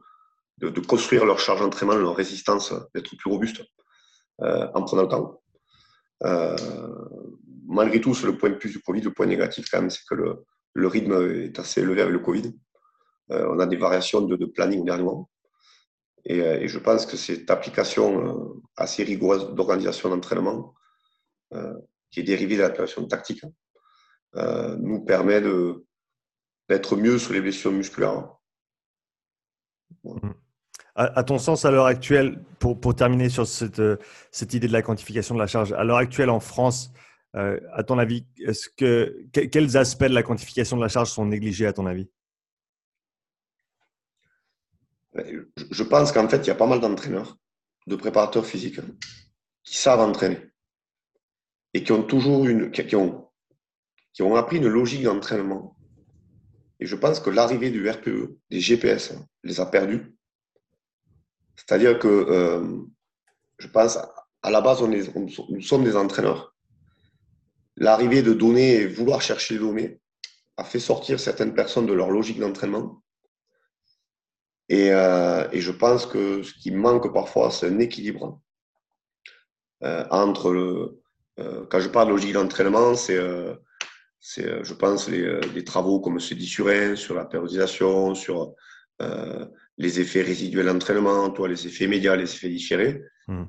de, construire leur charge d'entraînement, leur résistance, d'être plus robuste euh, en prenant le temps. Euh, malgré tout, sur le point plus du Covid, le point négatif quand même, c'est que le, rythme est assez élevé avec le Covid. Euh, on a des variations de, planning dernièrement. Et, et, je pense que cette application assez rigoureuse d'organisation d'entraînement, qui est dérivée de l'application tactique, nous permet d'être mieux sur les blessures musculaires. Mmh. À, ton sens, à l'heure actuelle, pour, pour, terminer sur cette, euh, cette, idée de la quantification de la charge, à l'heure actuelle en France, euh, à ton avis, est-ce que, quels aspects de la quantification de la charge sont négligés à ton avis? Je pense qu'en fait, il y a pas mal d'entraîneurs, de préparateurs physiques qui savent entraîner et qui ont toujours une, qui ont, qui ont appris une logique d'entraînement. Et je pense que l'arrivée du RPE, des GPS, les a perdus c'est-à-dire que euh, je pense, à la base, nous sommes des entraîneurs. L'arrivée de données et vouloir chercher les données a fait sortir certaines personnes de leur logique d'entraînement. Et, euh, et, je pense que ce qui manque parfois, c'est un équilibre euh, entre le. quand je parle de logique d'entraînement, c'est, je pense, les, des travaux comme ceux d'Issurin sur la périodisation, sur les effets résiduels d'entraînement, toi, les effets médias, les effets différés. Hmm.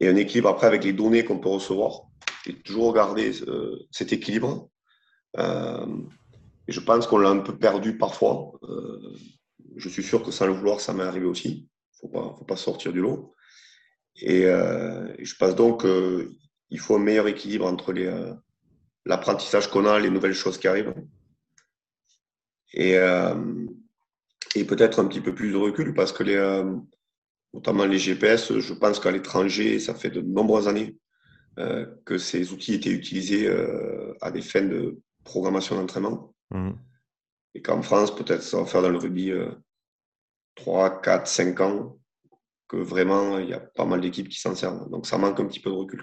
Et un équilibre après avec les données qu'on peut recevoir. Et toujours regarder euh, cet équilibre. Euh, et je pense qu'on l'a un peu perdu parfois. Euh, je suis sûr que sans le vouloir, ça m'est arrivé aussi. Il ne faut pas, sortir du lot. Et, je pense donc qu'il faut un meilleur équilibre entre l'apprentissage qu'on a, les nouvelles choses qui arrivent. Et, et peut-être un petit peu plus de recul parce que les, notamment les GPS, je pense qu'à l'étranger, ça fait de nombreuses années euh, que ces outils étaient utilisés euh, à des fins de programmation d'entraînement. Mmh. Et qu'en France, peut-être ça va faire dans le rugby 3, 4, 5 ans que vraiment il y a pas mal d'équipes qui s'en servent. Donc ça manque un petit peu de recul.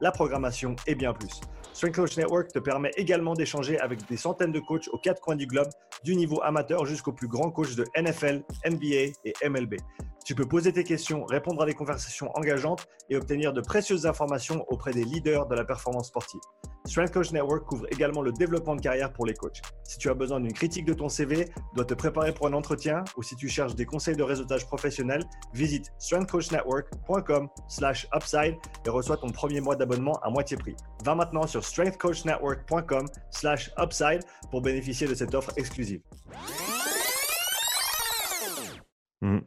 la programmation et bien plus. Strength Coach Network te permet également d'échanger avec des centaines de coachs aux quatre coins du globe, du niveau amateur jusqu'au plus grand coach de NFL, NBA et MLB. Tu peux poser tes questions, répondre à des conversations engageantes et obtenir de précieuses informations auprès des leaders de la performance sportive. Strength Coach Network couvre également le développement de carrière pour les coachs. Si tu as besoin d'une critique de ton CV, dois te préparer pour un entretien ou si tu cherches des conseils de réseautage professionnel, visite strengthcoachnetwork.com/upside et reçois ton premier mois d'abonnement à moitié prix. Va maintenant sur strengthcoachnetwork.com/upside pour bénéficier de cette offre exclusive. Hmm.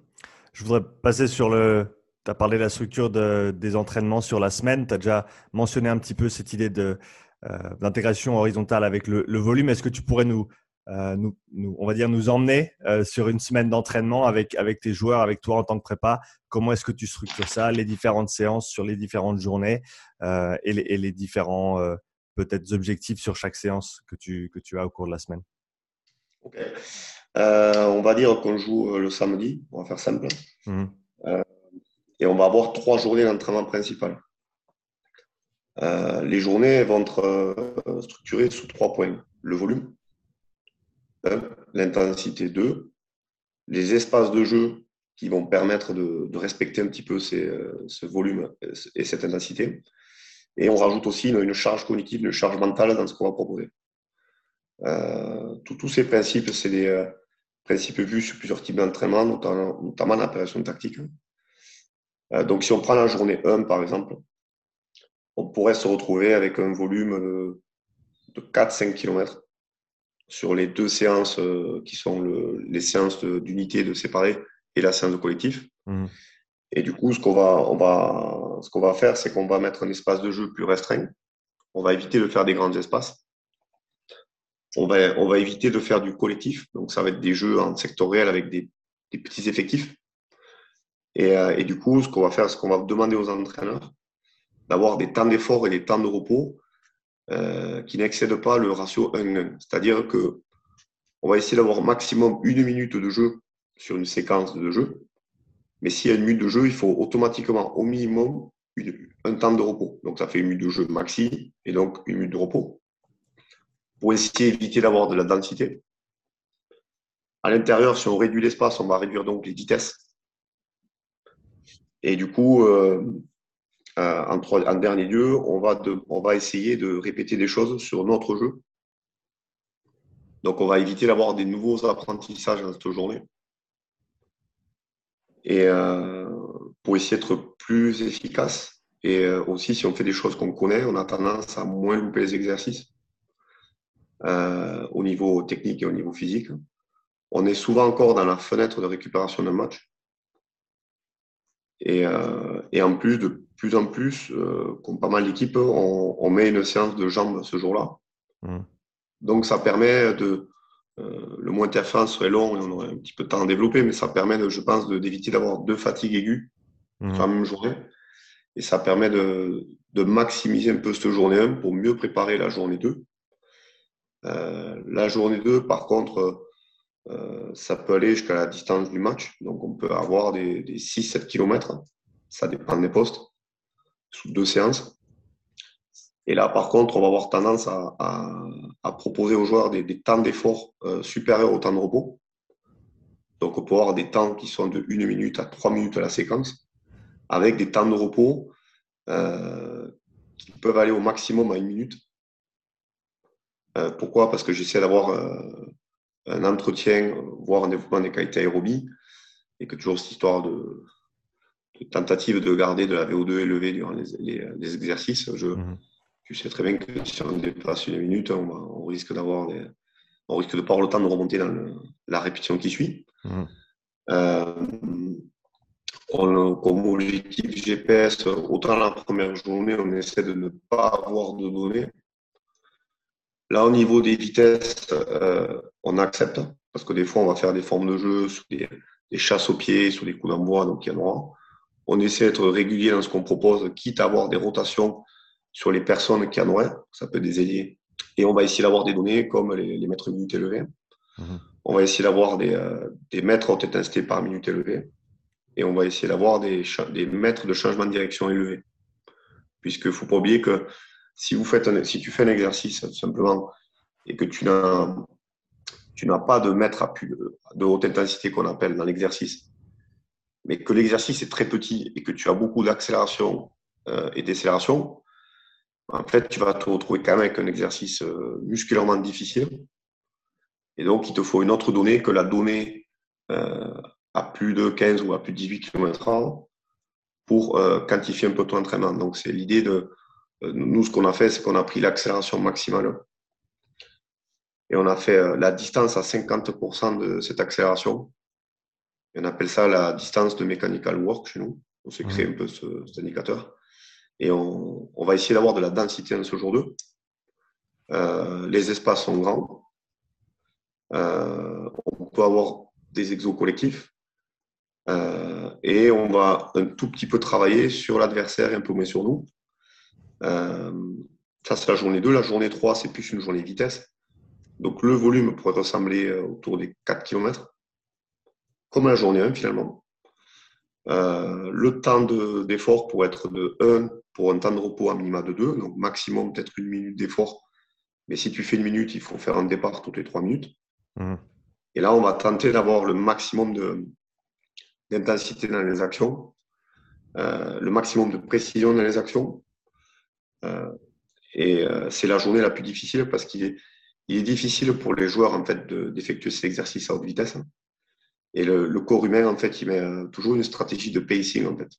Je voudrais passer sur le. Tu as parlé de la structure des entraînements sur la semaine. Tu as déjà mentionné un petit peu cette idée de, euh, d'intégration horizontale avec le, volume. Est-ce que tu pourrais nous, euh, nous, on va dire, nous emmener euh, sur une semaine d'entraînement avec, avec tes joueurs, avec toi en tant que prépa? Comment est-ce que tu structures ça, les différentes séances sur les différentes journées et les, et, les, différents peut-être objectifs sur chaque séance que tu, que tu as au cours de la semaine? Ok. On va dire qu'on joue le samedi, on va faire simple. Mmh. et on va avoir trois journées d'entraînement principal. Euh, les journées vont être euh, structurées sous trois points. Le volume, l'intensité 2, les espaces de jeu qui vont permettre de, respecter un petit peu euh, ce volume et cette intensité. Et on rajoute aussi une, charge cognitive, une charge mentale dans ce qu'on va proposer. tous ces principes, c'est des principes vus sur plusieurs types d'entraînement, notamment, notamment tactique. donc, si on prend la journée 1, par exemple, on pourrait se retrouver avec un volume de 4-5 km sur les deux séances euh, qui sont les séances d'unité de séparés et la séance de collectif. Mmh. Et du coup, ce qu'on va, on va, ce qu'on va faire, c'est qu'on va mettre un espace de jeu plus restreint. On va éviter de faire des grands espaces. On va, éviter de faire du collectif. Donc, ça va être des jeux en sectoriel avec des, petits effectifs. Et, euh, et, du coup, ce qu'on va faire, c'est qu'on va demander aux entraîneurs d'avoir des temps d'effort et des temps de repos euh, qui n'excèdent pas le ratio 1-1. C'est-à-dire que on va essayer d'avoir maximum une minute de jeu sur une séquence de jeu. Mais s'il y a une minute de jeu, il faut automatiquement au minimum un temps de repos. Donc ça fait une minute de jeu maxi et donc une minute de repos. Pour essayer d'éviter d'avoir de la densité. À l'intérieur, si on réduit l'espace, on va réduire donc les vitesses. Et du coup, euh, euh, en, dernier lieu, on va, essayer de répéter des choses sur notre jeu. Donc, on va éviter d'avoir des nouveaux apprentissages dans cette journée. Et euh, pour essayer d'être plus efficace. Et aussi, si on fait des choses qu'on connaît, on a tendance à moins louper les exercices au niveau technique et au niveau physique. On est souvent encore dans la fenêtre de récupération d'un match. Et, et, en plus, de plus en plus, euh, comme pas mal d'équipes, on, met une séance de jambes ce jour-là. Mmh. Donc, ça permet de. Euh, le moins TF1 serait long et on aurait un petit peu de temps à développer, mais ça permet, de, je pense, d'éviter d'avoir deux fatigues aiguës mmh. sur la même journée. Et ça permet de, de, maximiser un peu cette journée 1 pour mieux préparer la journée 2. Euh, la journée 2, par contre, ça peut aller jusqu'à la distance du match. Donc, on peut avoir des, des 6-7 km. Ça dépend des postes sous deux séances. Et là, par contre, on va avoir tendance à, proposer aux joueurs des, temps d'effort euh, supérieurs au temps de repos. Donc, on peut avoir des temps qui sont de 1 minute à 3 minutes à la séquence, avec des temps de repos euh, qui peuvent aller au maximum à 1 minute. Euh, pourquoi? Parce que j'essaie d'avoir un entretien, voire un développement des qualités aérobies, et que toujours cette histoire de, tentative de garder de la VO2 élevée durant les, exercices. Je, mhm. Tu sais très bien que si on dépasse une minute, on, risque d'avoir on risque de pas avoir le temps de remonter dans la répétition qui suit. Euh, comme objectif GPS, autant la première journée, on essaie de ne pas avoir de données. Là, au niveau des vitesses, euh, on accepte, parce que des fois, on va faire des formes de jeu sur des, des chasses au pied, sur des coups d'envoi, donc il y en aura on essaie d'être régulier dans ce qu'on propose, quitte à avoir des rotations sur les personnes qui en auraient, ça peut des ailiers. Et on va essayer d'avoir des données comme les, les mètres minutes élevés. Mhm. On va essayer d'avoir des, euh, des mètres haute intensité par minute élevée. Et on va essayer d'avoir des, des mètres de changement de direction élevés. Puisqu'il ne faut pas oublier que si, vous faites si tu fais un exercice simplement et que tu n'as, tu n'as pas de mètre à plus de haute intensité qu'on appelle dans l'exercice, mais que l'exercice est très petit et que tu as beaucoup d'accélération euh, et décélération, en fait, tu vas te retrouver quand même avec un exercice euh, musculairement difficile. Et donc, il te faut une autre donnée que la donnée euh, à plus de 15 ou à plus de 18 km/h pour quantifier un peu ton entraînement. Donc, c'est l'idée de. Nous, ce qu'on a fait, c'est qu'on a pris l'accélération maximale et on a fait la distance à 50% de cette accélération on appelle ça la distance de mechanical work chez nous. On s'est créé un peu cet indicateur. Et on, va essayer d'avoir de la densité dans ce jour 2. Euh, les espaces sont grands. Euh, on peut avoir des exos collectifs. Euh, et on va un tout petit peu travailler sur l'adversaire et un peu moins sur nous. Ça, c'est la journée 2. La journée 3, c'est plus une journée vitesse. Donc, le volume pourrait ressembler autour des 4 km comme la journée 1 finalement. Euh, le temps d'effort pour être de 1 pour un temps de repos à minima de 2, donc maximum peut-être une minute d'effort. Mais si tu fais une minute, il faut faire un départ toutes les 3 minutes. Mmh. Et là, on va tenter d'avoir le maximum d'intensité dans les actions, euh, le maximum de précision dans les actions. Euh, et c'est la journée la plus difficile parce qu'il est, il est difficile pour les joueurs en fait d'effectuer ces exercices à haute vitesse. Et le, corps humain, en fait, il met euh, toujours une stratégie de pacing, en fait.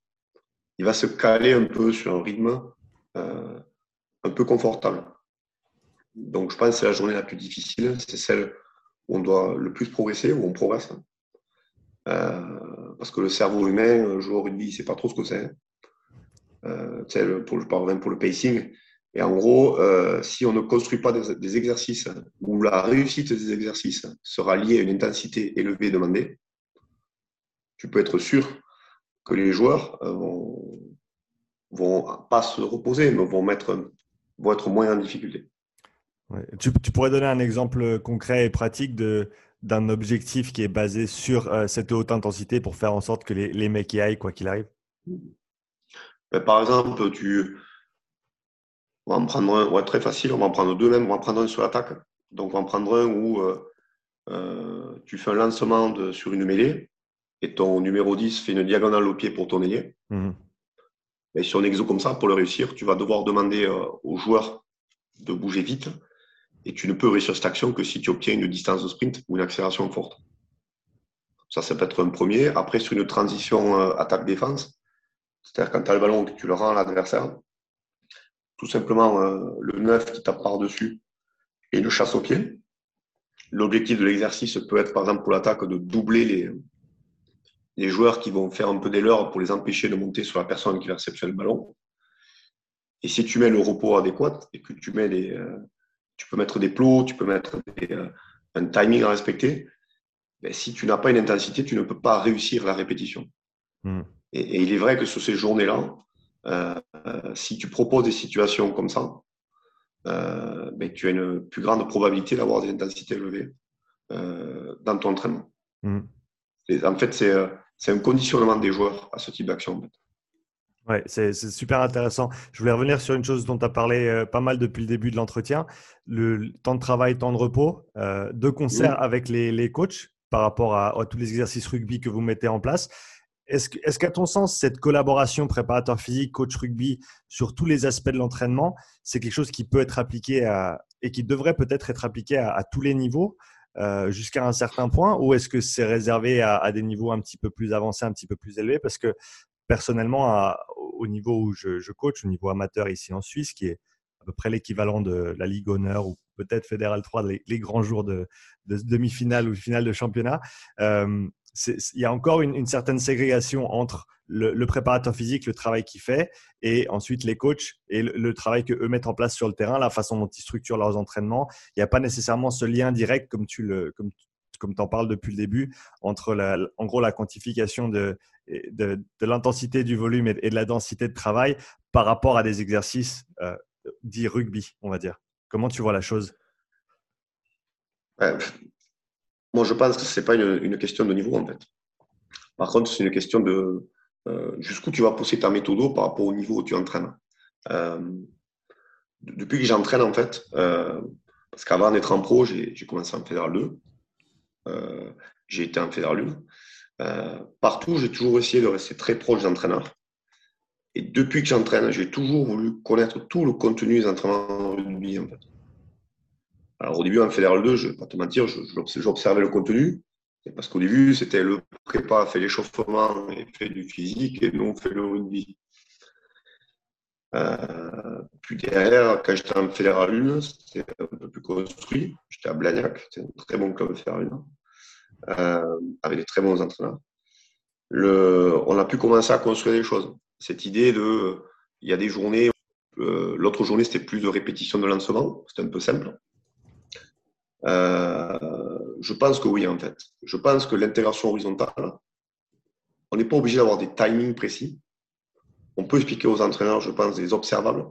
Il va se caler un peu sur un rythme euh, un peu confortable. Donc, je pense que c'est la journée la plus difficile. C'est celle où on doit le plus progresser, où on progresse. Euh, parce que le cerveau humain, joueur au rugby, il ne sait pas trop ce que c'est. Euh, pour, je parle pour le pacing. Et en gros, euh, si on ne construit pas des, exercices où la réussite des exercices sera liée à une intensité élevée demandée, tu peux être sûr que les joueurs euh, vont, vont pas se reposer, mais vont, mettre, vont être moins en difficulté. Tu, pourrais donner un exemple concret et pratique de, d'un objectif qui est basé sur euh, cette haute intensité pour faire en sorte que les, les mecs y aillent quoi qu'il arrive? Ben, Par exemple, tu, on va en prendre un, ouais, très facile, on va en prendre deux même, on va en prendre un sur l'attaque. Donc on va en prendre un où euh, tu fais un lancement de, sur une mêlée et ton numéro 10 fait une diagonale au pied pour ton ailier. Mhm. Et sur un exo comme ça, pour le réussir, tu vas devoir demander euh, au joueur de bouger vite. Et tu ne peux réussir cette action que si tu obtiens une distance de sprint ou une accélération forte. Ça, ça peut être un premier. Après, sur une transition euh, attaque-défense, c'est-à-dire quand tu as le ballon que tu le rends à l'adversaire, tout simplement euh, le 9 qui tape par-dessus et le chasse au pied. L'objectif de l'exercice peut être, par exemple, pour l'attaque, de doubler les, les joueurs qui vont faire un peu des leurs pour les empêcher de monter sur la personne qui va réceptionner le ballon. Et si tu mets le repos adéquat et que tu mets euh, tu peux mettre des plots, tu peux mettre euh, un timing à respecter, ben, si tu n'as pas une intensité, tu ne peux pas réussir la répétition. Hmm. Et, il est vrai que sur ces journées-là, euh, si tu proposes des situations comme ça, ben, tu as une plus grande probabilité d'avoir des intensités élevées dans ton entraînement. Hmm. En fait, c'est c'est un conditionnement des joueurs à ce type d'action. Ouais, c'est super intéressant. Je voulais revenir sur une chose dont tu as parlé euh, pas mal depuis le début de l'entretien, le temps de travail, temps de repos, euh, de concert avec les, les, coachs, par rapport à, tous les exercices rugby que vous mettez en place. Est-ce qu'à ton sens, cette collaboration préparateur physique, coach rugby sur tous les aspects de l'entraînement, c'est quelque chose qui peut être appliqué à, et qui devrait peut-être être appliqué à, tous les niveaux euh, jusqu'à un certain point ou est-ce que c'est réservé à, des niveaux un petit peu plus avancés, un petit peu plus élevés? Parce que personnellement, au niveau où je, coach, au niveau amateur ici en Suisse, qui est à peu près l'équivalent de la Ligue Honneur ou peut-être Fédéral 3, les, grands jours de, demi-finale ou finale de championnat, euh, il y a encore une, certaine ségrégation entre le, préparateur physique, le travail qu'il fait, et ensuite les coachs et le, travail qu'eux mettent en place sur le terrain, la façon dont ils structurent leurs entraînements. Il n'y a pas nécessairement ce lien direct, comme tu comme, comme en parles depuis le début, entre la, en gros la quantification de, de, l'intensité du volume et, de la densité de travail par rapport à des exercices euh, dits rugby, on va dire. Comment tu vois la chose? Moi, je pense que ce n'est pas une, question de niveau, en fait. Par contre, c'est une question de euh, jusqu'où tu vas pousser ta méthode par rapport au niveau où tu entraînes. Euh, depuis que j'entraîne, en fait, euh, parce qu'avant d'être en pro, j'ai commencé en fédéral 2. j'ai été en fédéral 1. partout, j'ai toujours essayé de rester très proche des entraîneurs. Et depuis que j'entraîne, j'ai toujours voulu connaître tout le contenu des entraînements rugby, en fait. Alors au début, en Fédéral 2, je ne vais pas te mentir, j'observais le contenu. Parce qu'au début, c'était le prépa fait l'échauffement fait du physique et nous, on fait le rugby. Euh, puis derrière, quand j'étais en Fédéral 1, c'était un peu plus construit. J'étais à Blagnac, c'était un très bon club Fédéral 1, euh, avec des très bons entraîneurs. On a pu commencer à construire des choses. Cette idée de, il y a des journées, euh, l'autre journée, c'était plus de répétition de lancement, c'était un peu simple. Euh, je pense que oui, en fait. Je pense que l'intégration horizontale, on n'est pas obligé d'avoir des timings précis. On peut expliquer aux entraîneurs, je pense, des observables.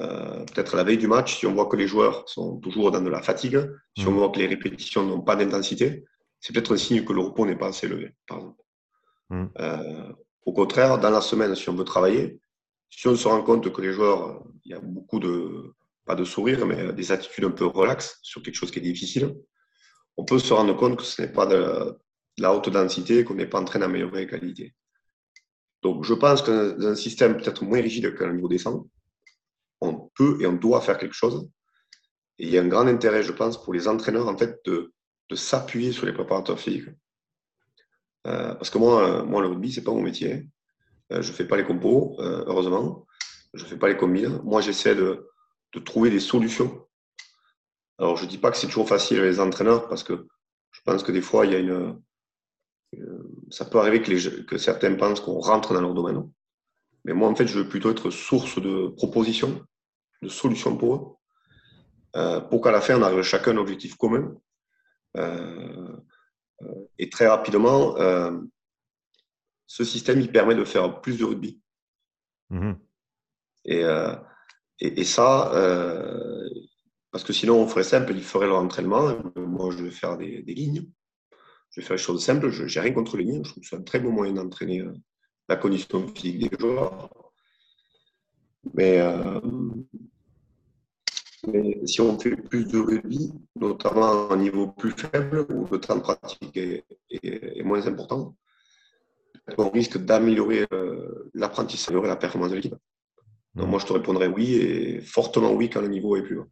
Euh, peut-être la veille du match, si on voit que les joueurs sont toujours dans de la fatigue, si on mmh. voit que les répétitions n'ont pas d'intensité, c'est peut-être un signe que le repos n'est pas assez élevé, par exemple. Mmh. Euh, au contraire, dans la semaine, si on veut travailler, si on se rend compte que les joueurs, il y a beaucoup de, pas de sourire, mais des attitudes un peu relaxes sur quelque chose qui est difficile, on peut se rendre compte que ce n'est pas de, la haute densité, qu'on n'est pas en train d'améliorer la qualité. Donc, je pense que dans un système peut-être moins rigide qu'un niveau descend, on peut et on doit faire quelque chose. Et il y a un grand intérêt, je pense, pour les entraîneurs, en fait, de, s'appuyer sur les préparateurs physiques. Euh, parce que moi, moi, le rugby, c'est pas mon métier. Euh, je fais pas les compos, euh, heureusement. Je fais pas les combines. Moi, j'essaie de, de trouver des solutions. Alors, je ne dis pas que c'est toujours facile les entraîneurs parce que je pense que des fois, il y a une. Ça peut arriver que, les, que certains pensent qu'on rentre dans leur domaine. Mais moi, en fait, je veux plutôt être source de propositions, de solutions pour eux, euh, pour qu'à la fin, on arrive chacun à un objectif commun. Euh, euh, et très rapidement, ce système, il permet de faire plus de rugby. Mmh et, et, ça, euh, parce que sinon, on ferait simple, ils feraient leur entraînement. Moi, je vais faire des, lignes. Je vais faire les choses simples. Je n'ai rien contre les lignes. Je trouve que c'est un très bon moyen d'entraîner euh, la condition physique des joueurs. Euh, mais, si on fait plus de rugby, notamment à un niveau plus faible, où le temps de pratique est, moins important, on risque d'améliorer l'apprentissage, et la performance de l'équipe. Donc moi, je te répondrais oui, et fortement oui quand le niveau est plus haut.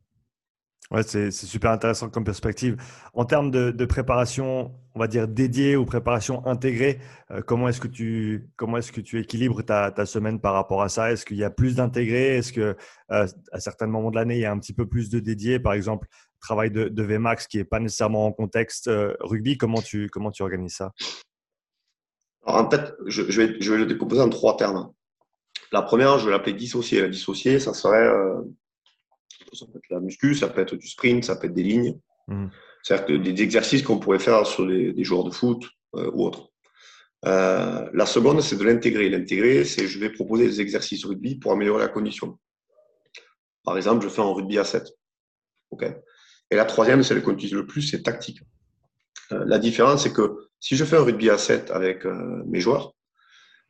Ouais, c'est super intéressant comme perspective. En termes de, préparation, on va dire dédiée ou préparation intégrée, euh, comment est-ce que tu comment est-ce que tu équilibres ta, ta, semaine par rapport à ça? Est-ce qu'il y a plus d'intégré Est-ce que euh, à certains moments de l'année il y a un petit peu plus de dédié Par exemple, travail de, de VMAX qui est pas nécessairement en contexte euh, rugby. Comment tu comment tu organises ça? Alors, En fait, je, je, vais, je vais le décomposer en trois termes. La première, je vais l'appeler dissocier. Dissocier, ça serait euh, ça peut être la muscu, ça peut être du sprint, ça peut être des lignes. Mmh. C'est-à-dire des exercices qu'on pourrait faire sur des joueurs de foot euh, ou autres. Euh, la seconde, c'est de l'intégrer. L'intégrer, c'est je vais proposer des exercices rugby pour améliorer la condition. Par exemple, je fais un rugby à 7. Et la troisième, c'est le qu'on utilise le plus, c'est tactique. la différence, c'est que si je fais un rugby à 7 avec mes joueurs,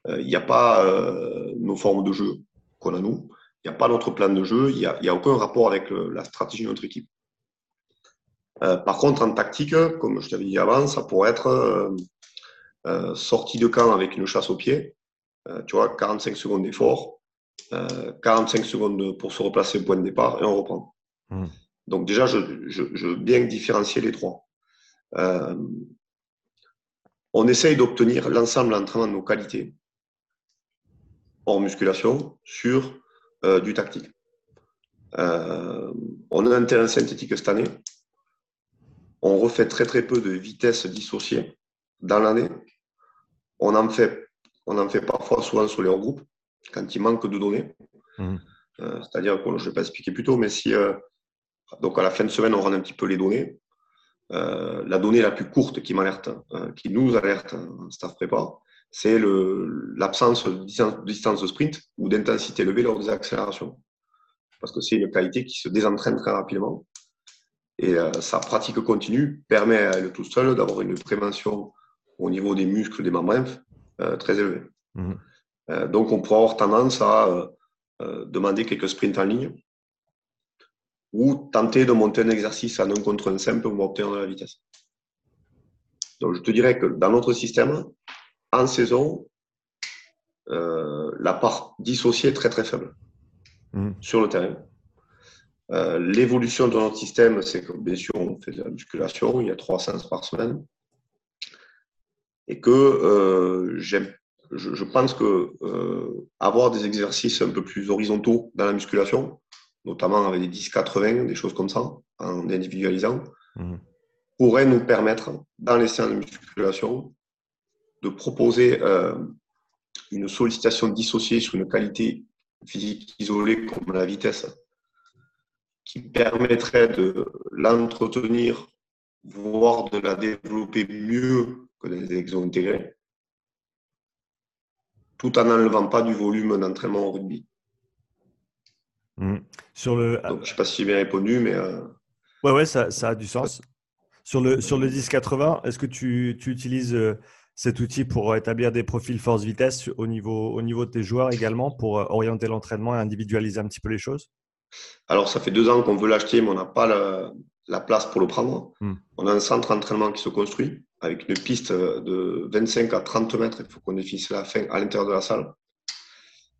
il euh, n'y a pas euh, nos formes de jeu qu'on a nous. Il n'y a pas notre plan de jeu. Il n'y a, a, aucun rapport avec la stratégie de notre équipe. par contre, en tactique, comme je t'avais dit avant, ça pourrait être sortie de camp avec une chasse au pied. tu vois, 45 secondes d'effort, 45 secondes pour se replacer au point de départ et on reprend. Hmm. Donc déjà, je, veux bien différencier les trois. on essaye d'obtenir l'ensemble d'entraînement de nos qualités hors musculation sur du tactique. Euh, on a un terrain synthétique cette année. On refait très très peu de vitesse dissociée dans l'année. On en fait, on en fait parfois souvent sur les regroupes quand il manque de données. Mmh. Euh, c'est-à-dire, que je ne vais pas expliquer plus tôt, mais si euh, donc à la fin de semaine, on rend un petit peu les données. la donnée la plus courte qui m'alerte, qui nous alerte en staff prépa, c'est l'absence de distance de sprint ou d'intensité élevée lors des accélérations parce que c'est une qualité qui se désentraîne très rapidement. Et euh, sa pratique continue permet à elle tout seule d'avoir une prévention au niveau des muscles des membres euh, très élevée. Mhm. Euh, donc, on pourrait avoir tendance à demander quelques sprints en ligne ou tenter de monter un exercice en un contre un simple pour obtenir de la vitesse. Donc, je te dirais que dans notre système, en saison, la part dissociée est très très faible. Mm. sur le terrain. Euh, l'évolution de notre système, c'est que bien sûr, on fait de la musculation, il y a trois séances par semaine. Et que euh, j'aime, je, pense que euh, avoir des exercices un peu plus horizontaux dans la musculation, notamment avec des 10-80, des choses comme ça, en individualisant, mm. pourrait nous permettre, dans les séances de musculation, de proposer une sollicitation dissociée sur une qualité physique isolée comme la vitesse, qui permettrait de l'entretenir, voire de la développer mieux que les exos intégrés, tout en n'enlevant pas du volume d'entraînement au rugby. Mmh. Sur le... je ne sais pas si j'ai bien répondu, mais. Euh... Ouais, ouais, ça, ça, a du sens. Sur le, sur le 10-80, est-ce que tu, tu utilises euh, cet outil pour établir des profils force-vitesse au niveau, au niveau de tes joueurs également, pour euh, orienter l'entraînement et individualiser un petit peu les choses? Alors, ça fait deux ans qu'on veut l'acheter, mais on n'a pas la, place pour le prendre. Hmm. On a un centre d'entraînement qui se construit avec une piste de 25 à 30 mètres. Il faut qu'on définisse la fin à l'intérieur de la salle.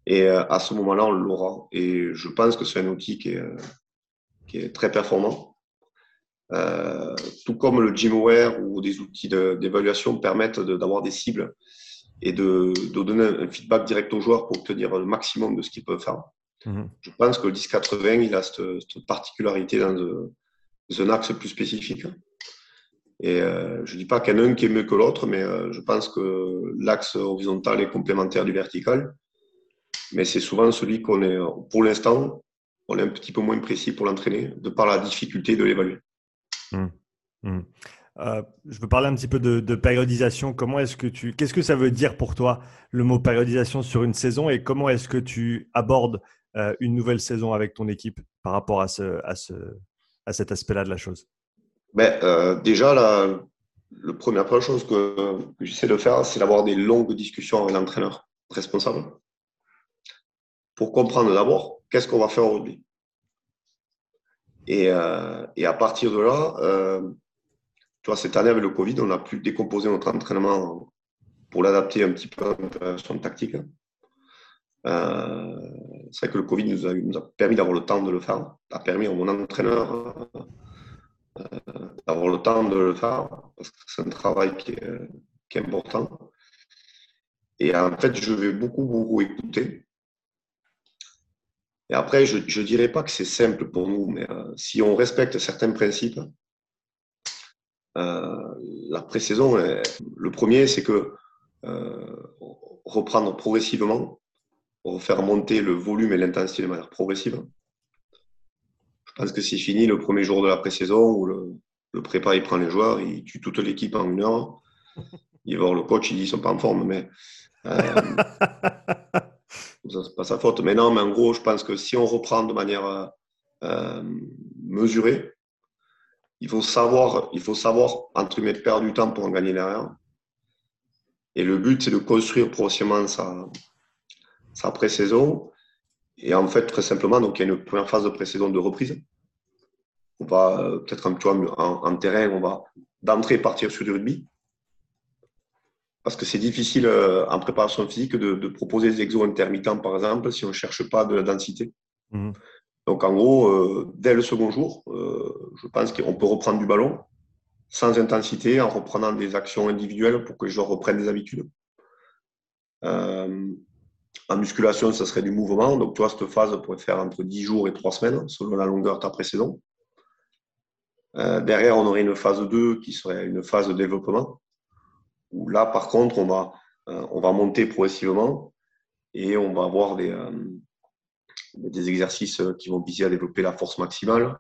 Et euh, à ce moment-là, on l'aura. Et je pense que c'est un outil qui est, euh, qui est très performant. Euh, tout comme le GymAware ou des outils d'évaluation permettent d'avoir des cibles et de, donner un feedback direct aux joueurs pour obtenir le maximum de ce qu'ils peuvent faire. Mhm. Je pense que le 1080, il a cette, particularité dans, un axe plus spécifique. Et euh, je ne dis pas qu'il y en a un qui est mieux que l'autre, mais euh, je pense que l'axe horizontal est complémentaire du vertical. Mais c'est souvent celui qu'on est, pour l'instant, on est un petit peu moins précis pour l'entraîner, de par la difficulté de l'évaluer. Mmh. Mmh. Euh, je veux parler un petit peu de, périodisation. Comment est-ce que tu, qu'est-ce que ça veut dire pour toi le mot périodisation sur une saison et comment est-ce que tu abordes euh, une nouvelle saison avec ton équipe par rapport à ce, à ce, à cet aspect-là de la chose? Ben, euh, déjà la, première chose que, j'essaie de faire, c'est d'avoir des longues discussions avec l'entraîneur responsable pour comprendre d'abord qu'est-ce qu'on va faire aujourd'hui. Et, euh, et, à partir de là, euh, tu vois, cette année avec le Covid, on a pu décomposer notre entraînement pour l'adapter un petit peu à son tactique. Euh, c'est vrai que le Covid nous a, permis d'avoir le temps de le faire, a permis à mon entraîneur d'avoir le temps de le faire, parce que c'est un travail qui est, qui est important. Et en fait, je vais beaucoup, beaucoup écouter. Et après, je ne dirais pas que c'est simple pour nous, mais euh, si on respecte certains principes, euh, la pré-saison, le premier, c'est que euh, reprendre progressivement, refaire monter le volume et l'intensité de manière progressive. Je pense que c'est fini le premier jour de la pré-saison où le, prépa il prend les joueurs, il tue toute l'équipe en une heure. Il va voir le coach, il dit qu'ils sont pas en forme, mais c'est pas sa faute. Mais non, mais en gros, je pense que si on reprend de manière euh, mesurée, il faut savoir, il faut savoir entre guillemets perdre du temps pour en gagner derrière. Et le but, c'est de construire progressivement sa, sa pré-saison. Et en fait, très simplement, donc il y a une première phase de pré-saison de reprise on va peut-être un peu en, terrain, on va d'entrée partir sur du rugby. Parce que c'est difficile en préparation physique de, proposer des exos intermittents, par exemple, si on ne cherche pas de la densité. Mmh. Donc en gros, dès le second jour, je pense qu'on peut reprendre du ballon sans intensité, en reprenant des actions individuelles pour que je reprenne des habitudes. Euh, en musculation, ça serait du mouvement. Donc, tu vois, cette phase pourrait faire entre 10 jours et 3 semaines, selon la longueur de ta. Euh, derrière, on aurait une phase 2 qui serait une phase de développement. Là, par contre, on va, euh, on va monter progressivement et on va avoir des, des exercices qui vont viser à développer la force maximale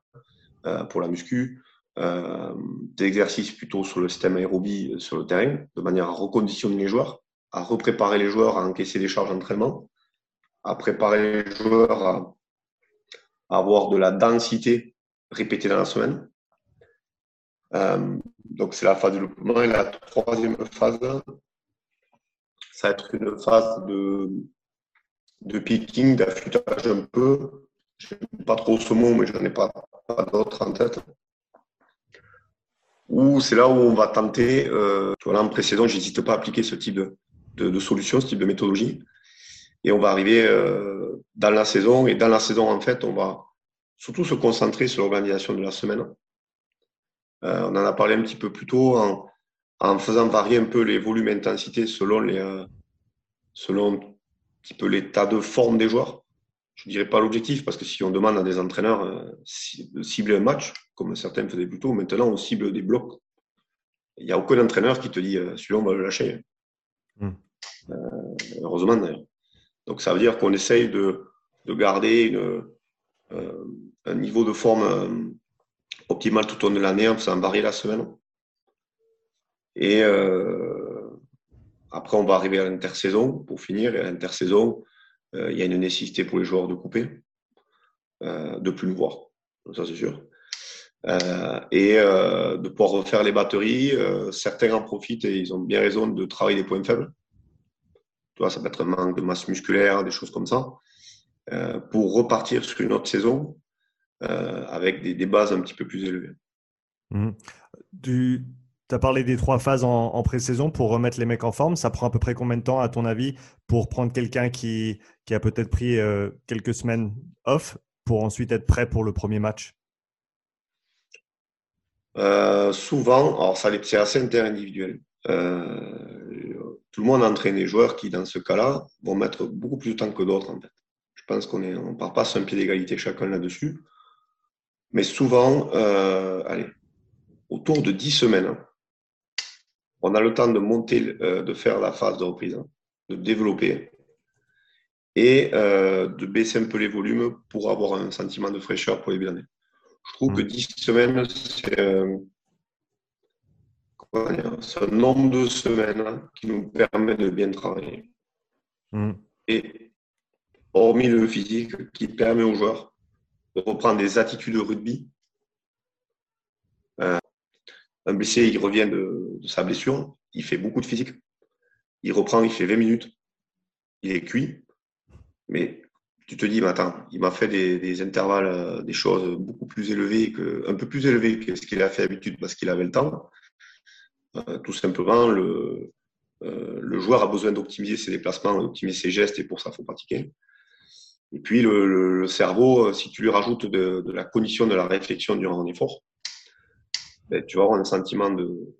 pour la muscu, euh, des exercices plutôt sur le système aérobie euh, sur le terrain, de manière à reconditionner les joueurs, à repréparer les joueurs à encaisser des charges d'entraînement, à préparer les joueurs à, avoir de la densité répétée dans la semaine. Euh, donc c'est la phase de développement. Et la troisième phase, ça va être une phase de, de picking, d'affûtage un peu. Je n'aime pas trop ce mot, mais je n'en ai pas, d'autres en tête où c'est là où on va tenter, euh, en précédent, j'hésite pas à appliquer ce type de, de, solution, ce type de méthodologie. Et on va arriver euh, dans la saison. Et dans la saison, en fait, on va surtout se concentrer sur l'organisation de la semaine. Euh, on en a parlé un petit peu plus tôt en, en faisant varier un peu les volumes et intensités selon, les, euh, selon un petit peu l'état de forme des joueurs je ne dirais pas l'objectif, parce que si on demande à des entraîneurs euh, de cibler un match, comme certains faisaient plus tôt, maintenant on cible des blocs. Il n'y a aucun entraîneur qui te dit euh, celui-là, on va le lâcher. Hmm. Heureusement d'ailleurs. Donc ça veut dire qu'on essaye de, garder une, un niveau de forme optimal tout au long de l'année en faisant varier la semaine. Et après, on va arriver à l'intersaison pour finir. Et à l'intersaison, euh, il y a une nécessité pour les joueurs de couper, euh, de plus le voir, ça c'est sûr. Euh, et de pouvoir refaire les batteries. certains en profitent et ils ont bien raison de travailler des points faibles. Ça peut être un manque de masse musculaire, des choses comme ça, pour repartir sur une autre saison avec des, bases un petit peu plus élevées. Mmh. Tu as parlé des trois phases en, pré-saison pour remettre les mecs en forme. Ça prend à peu près combien de temps, à ton avis, pour prendre quelqu'un qui, qui, a peut-être pris euh, quelques semaines off pour ensuite être prêt pour le premier match? Euh, Souvent, alors ça c'est assez interindividuel. Euh, tout le monde entraîne des joueurs qui, dans ce cas-là, vont mettre beaucoup plus de temps que d'autres. En fait. Je pense qu'on ne on part pas sur un pied d'égalité chacun là-dessus. Mais souvent, allez, autour de 10 semaines, hein, on a le temps de monter, euh, de faire la phase de reprise, hein, de développer et euh, de baisser un peu les volumes pour avoir un sentiment de fraîcheur pour les début Je trouve que 10 mmh. semaines, euh, c'est un nombre de semaines qui nous permet de bien travailler. Mmh. Et hormis le physique, qui permet aux joueurs de reprendre des attitudes de rugby un blessé, il revient de, sa blessure, il fait beaucoup de physique. Il reprend, il fait 20 minutes. Il est cuit. Mais tu te dis, mais attends, il m'a fait des, intervalles, euh, des choses beaucoup plus élevées, un peu plus élevées que ce qu'il a fait d'habitude parce qu'il avait le temps. Euh, tout simplement, le, euh, le joueur a besoin d'optimiser ses déplacements, d'optimiser ses gestes, et pour ça, il faut pratiquer. Et puis, le, cerveau, si tu lui rajoutes de, de la condition de la réflexion durant un effort, ben, tu vas avoir un sentiment de,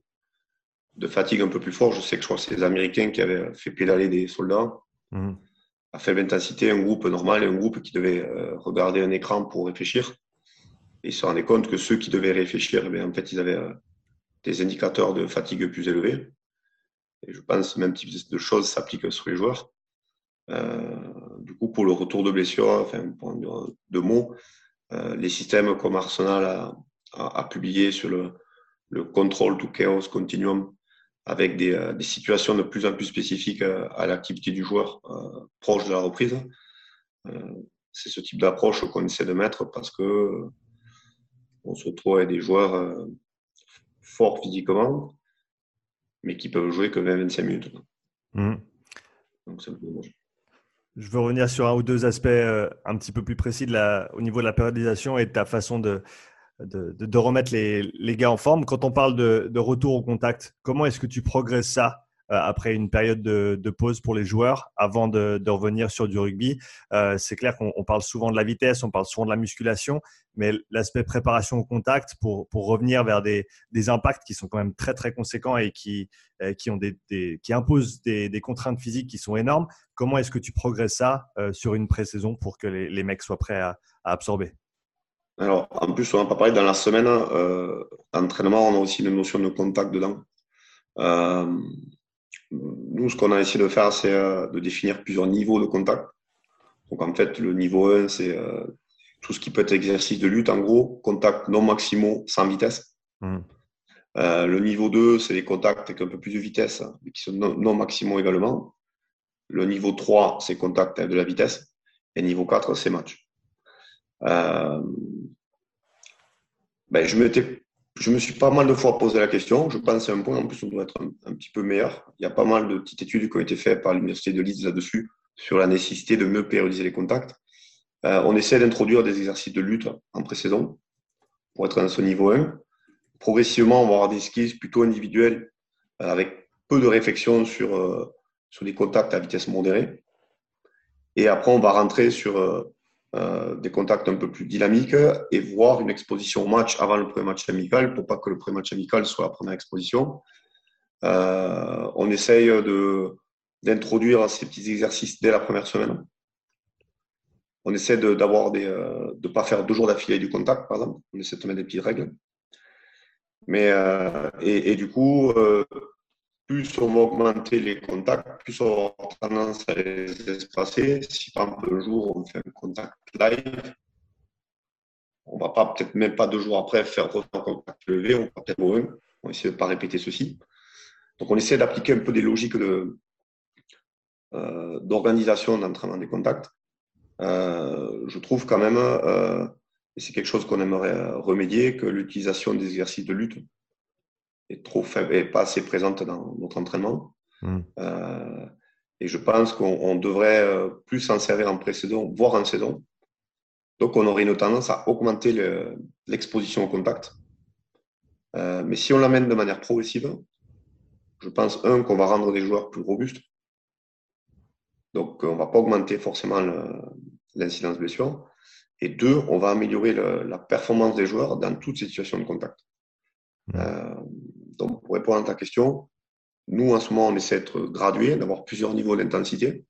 de, fatigue un peu plus fort. Je sais que je crois que c'est les Américains qui avaient fait pédaler des soldats mmh. à faible intensité, un groupe normal et un groupe qui devait euh, regarder un écran pour réfléchir. Et ils se rendaient compte que ceux qui devaient réfléchir, ben, en fait, ils avaient euh, des indicateurs de fatigue plus élevés. Et je pense que même type de choses s'applique sur les joueurs. Euh, du coup, pour le retour de blessure, enfin, pour deux mots, les systèmes comme Arsenal a, a, publié sur le, le Control to Chaos Continuum avec des, euh, des, situations de plus en plus spécifiques euh, à, l'activité du joueur euh, proche de la reprise. c'est ce type d'approche qu'on essaie de mettre parce que on se retrouve avec des joueurs forts physiquement, mais qui peuvent jouer que 20-25 minutes. Mmh. Donc, je veux revenir sur un ou deux aspects un petit peu plus précis au niveau de la périodisation et de ta façon de, remettre les, gars en forme. Quand on parle de, retour au contact, comment est-ce que tu progresses ça euh, après une période de, pause pour les joueurs avant de, revenir sur du rugby. Euh, c'est clair qu'on parle souvent de la vitesse, on parle souvent de la musculation, mais l'aspect préparation au contact pour, pour revenir vers des, des, impacts qui sont quand même très très conséquents et qui, euh, qui, ont des, qui imposent des, contraintes physiques qui sont énormes. Comment est-ce que tu progresses ça sur une pré-saison pour que les, mecs soient prêts à, absorber? Alors, en plus, on n'a pas parlé dans la semaine euh, d'entraînement, on a aussi une notion de contact dedans. Euh, nous, ce qu'on a essayé de faire, c'est euh, de définir plusieurs niveaux de contact. Donc, en fait, le niveau 1, c'est euh, tout ce qui peut être exercice de lutte, en gros, contact non maximaux sans vitesse. Mmh. Euh, le niveau 2, c'est les contacts avec un peu plus de vitesse, mais qui sont non, maximaux également. Le niveau 3, c'est contact avec de la vitesse. Et niveau 4, c'est match. Euh, ben, je m'étais je me suis pas mal de fois posé la question. Je pense c'est un point, en plus, on doit être un, petit peu meilleur. Il y a pas mal de petites études qui ont été faites par l'Université de Leeds là-dessus, sur la nécessité de mieux périodiser les contacts. Euh, on essaie d'introduire des exercices de lutte en pré-saison pour être à ce niveau 1. Progressivement, on va avoir des skills plutôt individuels euh, avec peu de réflexion sur, euh, sur contacts à vitesse modérée. Et après, on va rentrer sur euh, des contacts un peu plus dynamiques et voir une exposition au match avant le premier match amical pour pas que le premier match amical soit la première exposition. Euh, on essaye de, d'introduire ces petits exercices dès la première semaine. On essaie de, d'avoir des, euh, de pas faire deux jours d'affilée du contact, par exemple. On essaie de mettre des petites règles. Mais, euh, et, et, du coup, plus on va augmenter les contacts, plus on avoir tendance à les espacer. Si par exemple le jour on fait un contact live, on va pas peut-être même pas deux jours après faire un contact levé, on va peut-être un. On de ne pas répéter ceci. Donc on essaie d'appliquer un peu des logiques de, euh, d'organisation d'entraînement des contacts. Euh, je trouve quand même, euh, et c'est quelque chose qu'on aimerait remédier, que l'utilisation des exercices de lutte est trop faible et pas assez présente dans notre entraînement. Hmm. Euh, et je pense qu'on devrait euh, plus s'en servir en pré-saison, voire en saison. Donc, on aurait une tendance à augmenter l'exposition au contact. Euh, mais si on l'amène de manière progressive, je pense, un, qu'on va rendre des joueurs plus robustes. Donc, on ne va pas augmenter forcément l'incidence blessure. Et deux, on va améliorer la performance des joueurs dans toutes ces situations de contact. Hmm. Euh, donc, pour répondre à ta question, nous, en ce moment, on essaie d'être gradué, d'avoir plusieurs niveaux d'intensité.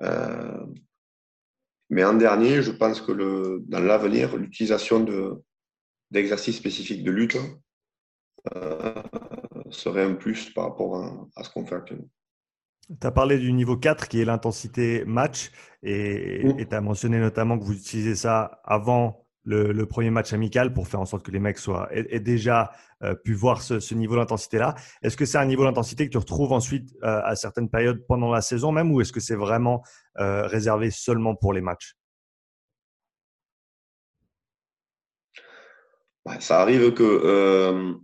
Euh, mais en dernier, je pense que le, dans l'avenir, l'utilisation de, d'exercices spécifiques de lutte euh, serait un plus par rapport à, ce qu'on fait actuellement. Tu as parlé du niveau 4 qui est l'intensité match et mmh. tu as mentionné notamment que vous utilisez ça avant le, premier match amical pour faire en sorte que les mecs soient aient, déjà euh, pu voir ce, niveau d'intensité-là. Est-ce que c'est un niveau d'intensité que tu retrouves ensuite euh, à certaines périodes pendant la saison même ou est-ce que c'est vraiment euh, réservé seulement pour les matchs? Ça arrive que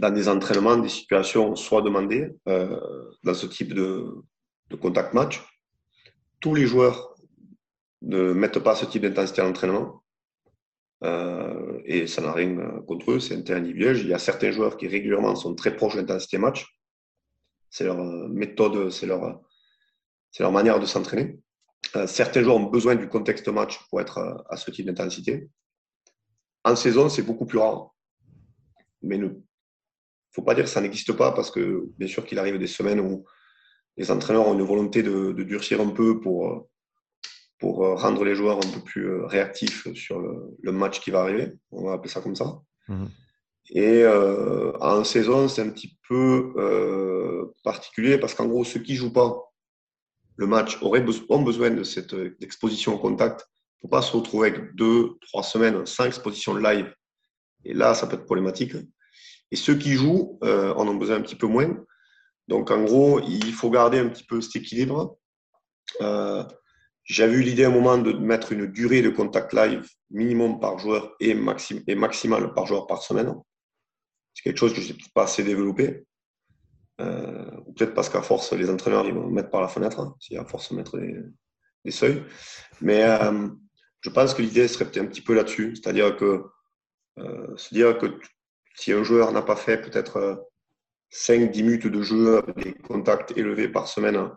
dans des entraînements, des situations soient demandées dans ce type de, de contact match. Tous les joueurs ne mettent pas ce type d'intensité à l'entraînement. Euh, et ça n'a rien euh, contre eux, c'est interindividuel. Il y a certains joueurs qui régulièrement sont très proches de l'intensité match. C'est leur euh, méthode, c'est leur, c'est leur manière de s'entraîner. certains joueurs ont besoin du contexte match pour être à ce type d'intensité. En saison, c'est beaucoup plus rare. Mais il ne faut pas dire que ça n'existe pas parce que bien sûr qu'il arrive des semaines où les entraîneurs ont une volonté de durcir un peu pour, pour euh, rendre les joueurs un peu plus euh, réactifs sur le, match qui va arriver. On va appeler ça comme ça. Mhm. Et euh, en saison, c'est un petit peu euh, particulier parce qu'en gros, ceux qui jouent pas le match auraient ont besoin de cette exposition au contact pour pas se retrouver avec deux, trois semaines sans exposition live. Et là, ça peut être problématique. Et ceux qui jouent euh, en ont besoin un petit peu moins. Donc, en gros, il faut garder un petit peu cet équilibre. Euh, j'avais eu l'idée à un moment de mettre une durée de contact live minimum par joueur et, maxim, et maximale par joueur par semaine. C'est quelque chose que je n'ai pas assez développé. Euh, peut-être parce qu'à force, les entraîneurs ils vont mettre par la fenêtre, hein, y a force de mettre des, seuils. Mais euh, je pense que l'idée serait peut-être un petit peu là-dessus. C'est-à-dire que C'est-à-dire que si un joueur n'a pas fait peut-être 5-10 minutes de jeu avec des contacts élevés par semaine,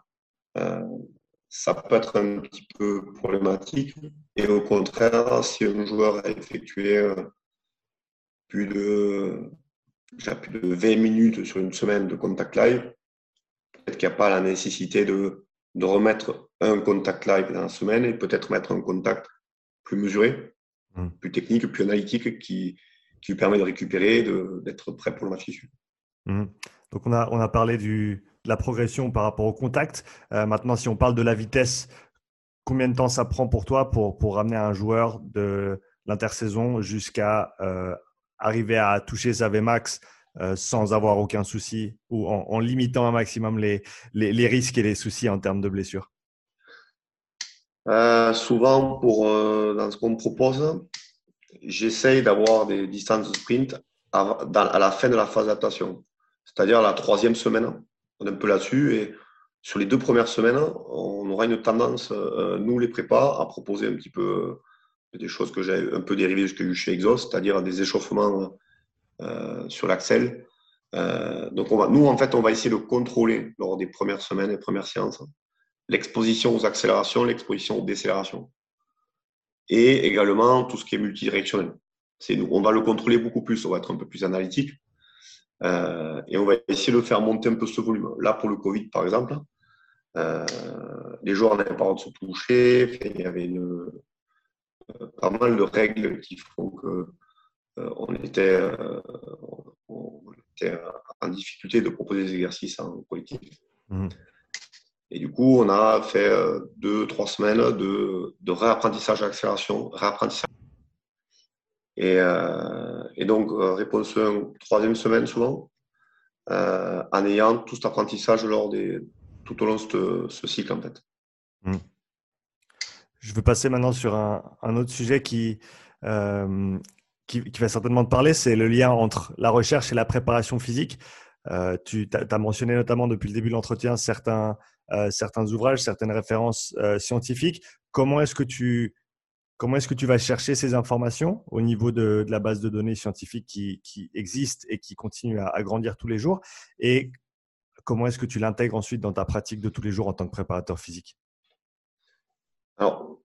ça peut être un petit peu problématique. Et au contraire, si un joueur a effectué euh, plus de, plus de 20 minutes sur une semaine de contact live, peut-être qu'il n'y a pas la nécessité de, de, remettre un contact live dans la semaine et peut-être mettre un contact plus mesuré, mmh. plus technique, plus analytique qui, qui lui permet de récupérer, d'être prêt pour le match qui mmh. Donc on a, on a parlé du, la progression par rapport au contact. Euh, maintenant, si on parle de la vitesse, combien de temps ça prend pour toi pour, pour ramener un joueur de l'intersaison jusqu'à euh, arriver à toucher sa Vmax euh, sans avoir aucun souci ou en, limitant un maximum les, risques et les soucis en termes de blessures? Souvent, dans ce qu'on me propose, j'essaye d'avoir des distances de sprint à, à la fin de la phase d'adaptation, c'est-à-dire la troisième semaine on est un peu là-dessus. Et sur les deux premières semaines, on aura une tendance, euh, nous les prépas, à proposer un petit peu euh, des choses que j'ai un peu dérivées eu chez Exos, c'est-à-dire des échauffements euh, sur l'axel. donc on va, nous, en fait, on va essayer de contrôler lors des premières semaines et premières séances l'exposition aux accélérations, l'exposition aux décélérations. Et également tout ce qui est multidirectionnel. C'est nous, on va le contrôler beaucoup plus, on va être un peu plus analytique. Euh, et on va essayer de faire monter un peu ce volume. Là, pour le Covid, par exemple, euh, les joueurs n'avaient pas le droit de se toucher. il y avait une, euh, pas mal de règles qui font que on était, on, était, en difficulté de proposer des exercices en collectif. Mmh. Et du coup, on a fait deux, trois semaines de, de réapprentissage à accélération, réapprentissage euh, et, donc, euh, réponse 1, troisième semaine souvent, euh, en ayant tout cet apprentissage tout au long de ce, cycle en fait. Hmm. Je veux passer maintenant sur un, autre sujet qui, qui, va certainement te parler, c'est le lien entre la recherche et la préparation physique. tu as, mentionné notamment depuis le début de l'entretien certains, certains ouvrages, certaines références scientifiques. Comment est-ce que tu Comment est-ce que tu vas chercher ces informations au niveau de, la base de données scientifique qui, existe et qui continue à, grandir tous les jours? Et comment est-ce que tu l'intègres ensuite dans ta pratique de tous les jours en tant que préparateur physique? Alors,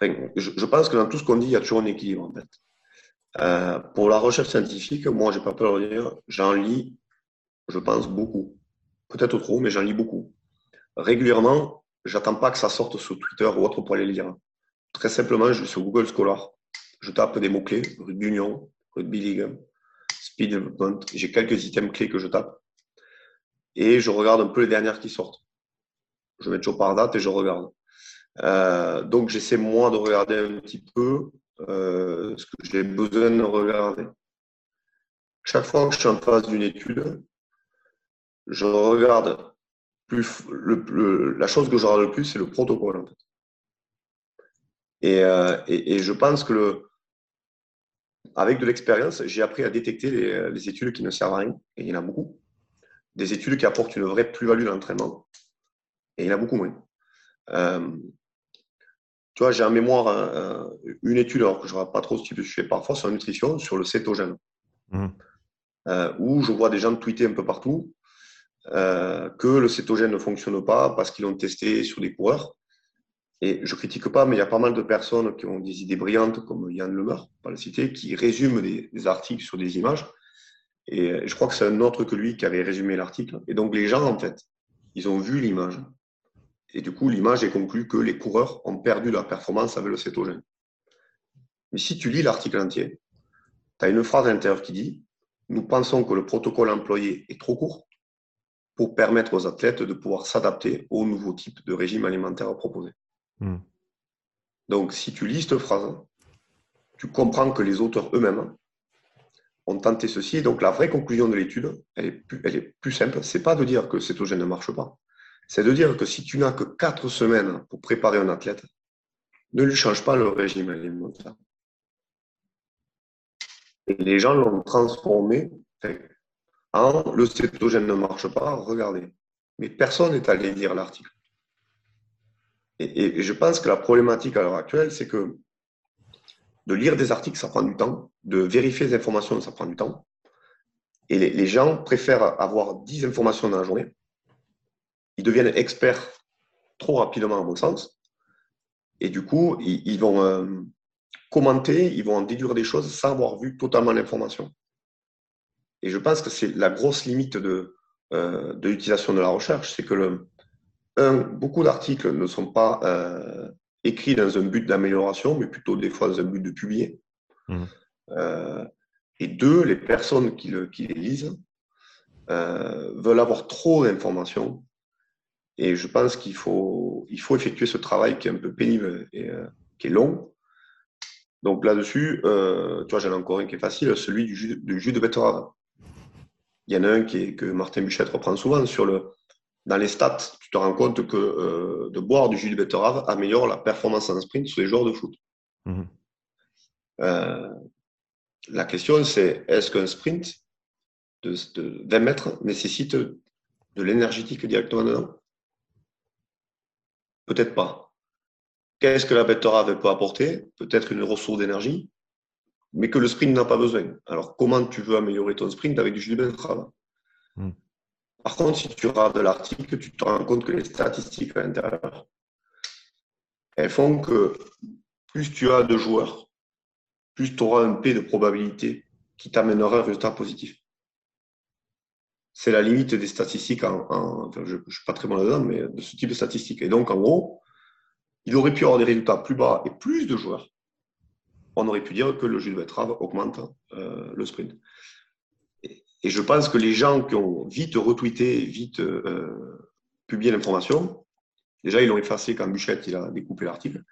je, pense que dans tout ce qu'on dit, il y a toujours un équilibre en fait. Euh, pour la recherche scientifique, moi, je n'ai pas peur de dire, j'en lis, je pense, beaucoup. Peut-être trop, mais j'en lis beaucoup. Régulièrement, j'attends pas que ça sorte sur Twitter ou autre pour aller lire. Très simplement, je vais sur Google Scholar, je tape des mots-clés, rugby union, rugby league, speed development. J'ai quelques items clés que je tape. Et je regarde un peu les dernières qui sortent. Je mets toujours par date et je regarde. Euh, donc, j'essaie moi de regarder un petit peu euh, ce que j'ai besoin de regarder. Chaque fois que je suis en phase d'une étude, je regarde plus, la chose que je regarde le plus, c'est le protocole. En fait. Euh, et, je pense que le, avec de l'expérience, j'ai appris à détecter les, études qui ne servent à rien, et il y en a beaucoup. Des études qui apportent une vraie plus-value dans l'entraînement, et il y en a beaucoup moins. Euh, tu vois, j'ai en mémoire euh, une étude, alors que je ne pas trop ce type de sujet parfois, sur la nutrition, sur le cétogène, mmh. où je vois des gens tweeter un peu partout que le cétogène ne fonctionne pas parce qu'ils l'ont testé sur des coureurs et je critique pas, mais il y a pas mal de personnes qui ont des idées brillantes, comme Yann Lemeur, pas le citer, qui résument des, articles sur des images. Et je crois que c'est un autre que lui qui avait résumé l'article. Et donc les gens, en fait, ils ont vu l'image. Et du coup, l'image est conclue que les coureurs ont perdu leur performance avec le cétogène. Mais si tu lis l'article entier, tu as une phrase à l'intérieur qui dit Nous pensons que le protocole employé est trop court pour permettre aux athlètes de pouvoir s'adapter au nouveau type de régime alimentaire proposé. Hmm. Donc, si tu lis cette phrase, tu comprends que les auteurs eux-mêmes ont tenté ceci. Donc, la vraie conclusion de l'étude, elle est plus, simple. C'est pas de dire que cétogène ne marche pas. C'est de dire que si tu n'as que quatre semaines pour préparer un athlète, ne lui change pas le régime alimentaire. Et les gens l'ont transformé en le cétogène ne marche pas, regardez. Mais personne n'est allé lire l'article. Et, je pense que la problématique à l'heure actuelle, c'est que de lire des articles, ça prend du temps. De vérifier les informations, ça prend du temps. Et les, gens préfèrent avoir 10 informations dans la journée. Ils deviennent experts trop rapidement, à mon sens. Et du coup, ils, vont euh, commenter, ils vont en déduire des choses sans avoir vu totalement l'information. Et je pense que c'est la grosse limite de, euh, de l'utilisation de la recherche, c'est que le, un, beaucoup d'articles ne sont pas euh, écrits dans un but d'amélioration, mais plutôt des fois dans un but de publier. Mmh. Euh, et deux, les personnes qui, le, qui les lisent veulent avoir trop d'informations. Et je pense qu'il faut, il faut effectuer ce travail qui est un peu pénible et qui est long. Donc là-dessus, tu vois, j'en ai encore un qui est facile, celui du jus, du jus de betterave. Il y en a un qui est, que Martin Buchette reprend souvent sur le. Dans les stats, tu te rends compte que euh, de boire du jus de betterave améliore la performance en sprint sur les joueurs de foot. Mhm. Euh, la question, c'est est-ce qu'un sprint de, de, 20 mètres nécessite de l'énergétique directement dedans? Peut-être pas. Qu'est-ce que la betterave peut apporter? Peut-être une ressource d'énergie mais que le sprint n'a pas besoin. Alors, comment tu veux améliorer ton sprint avec du jus de betterave? Hmm. Par contre, si tu regardes l'article, tu te rends compte que les statistiques à l'intérieur, elles font que plus tu as de joueurs, plus tu auras un P de probabilité qui t'amènera un résultat positif. C'est la limite des statistiques, en, je ne suis pas très bon là-dedans, mais de ce type de statistiques. Et donc, en gros, il aurait pu avoir des résultats plus bas et plus de joueurs on aurait pu dire que le jus de betterave augmente euh, le sprint. Et, je pense que les gens qui ont vite retweeté, vite euh, publié l'information, déjà ils l'ont effacé quand Buchette il a découpé l'article,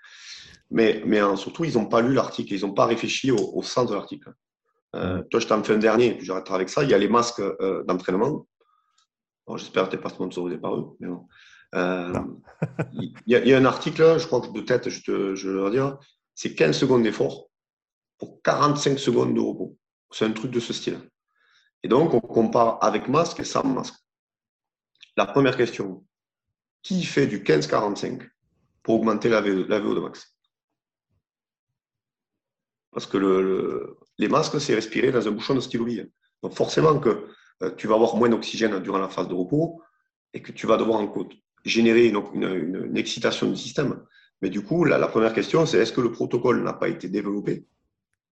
mais, mais surtout ils n'ont pas lu l'article, ils n'ont pas réfléchi au, sens de l'article. Euh, toi, je t'en fais un dernier, puis j'arrêterai avec ça. Il y a les masques d'entraînement. J'espère que tu n'es pas sponsorisé par eux. Mais bon. il, y a, un article, je crois que de tête, je, te, je le dire, c'est 15 secondes d'effort pour 45 secondes de repos. C'est un truc de ce style. Et donc, on compare avec masque et sans masque. La première question, qui fait du 15-45 pour augmenter la, VO, de max? Parce que le, les masques, c'est respirer dans un bouchon de stylo Donc forcément que euh, tu vas avoir moins d'oxygène durant la phase de repos et que tu vas devoir en générer une, excitation du système. Mais du coup, la première question, c'est est-ce que le protocole n'a pas été développé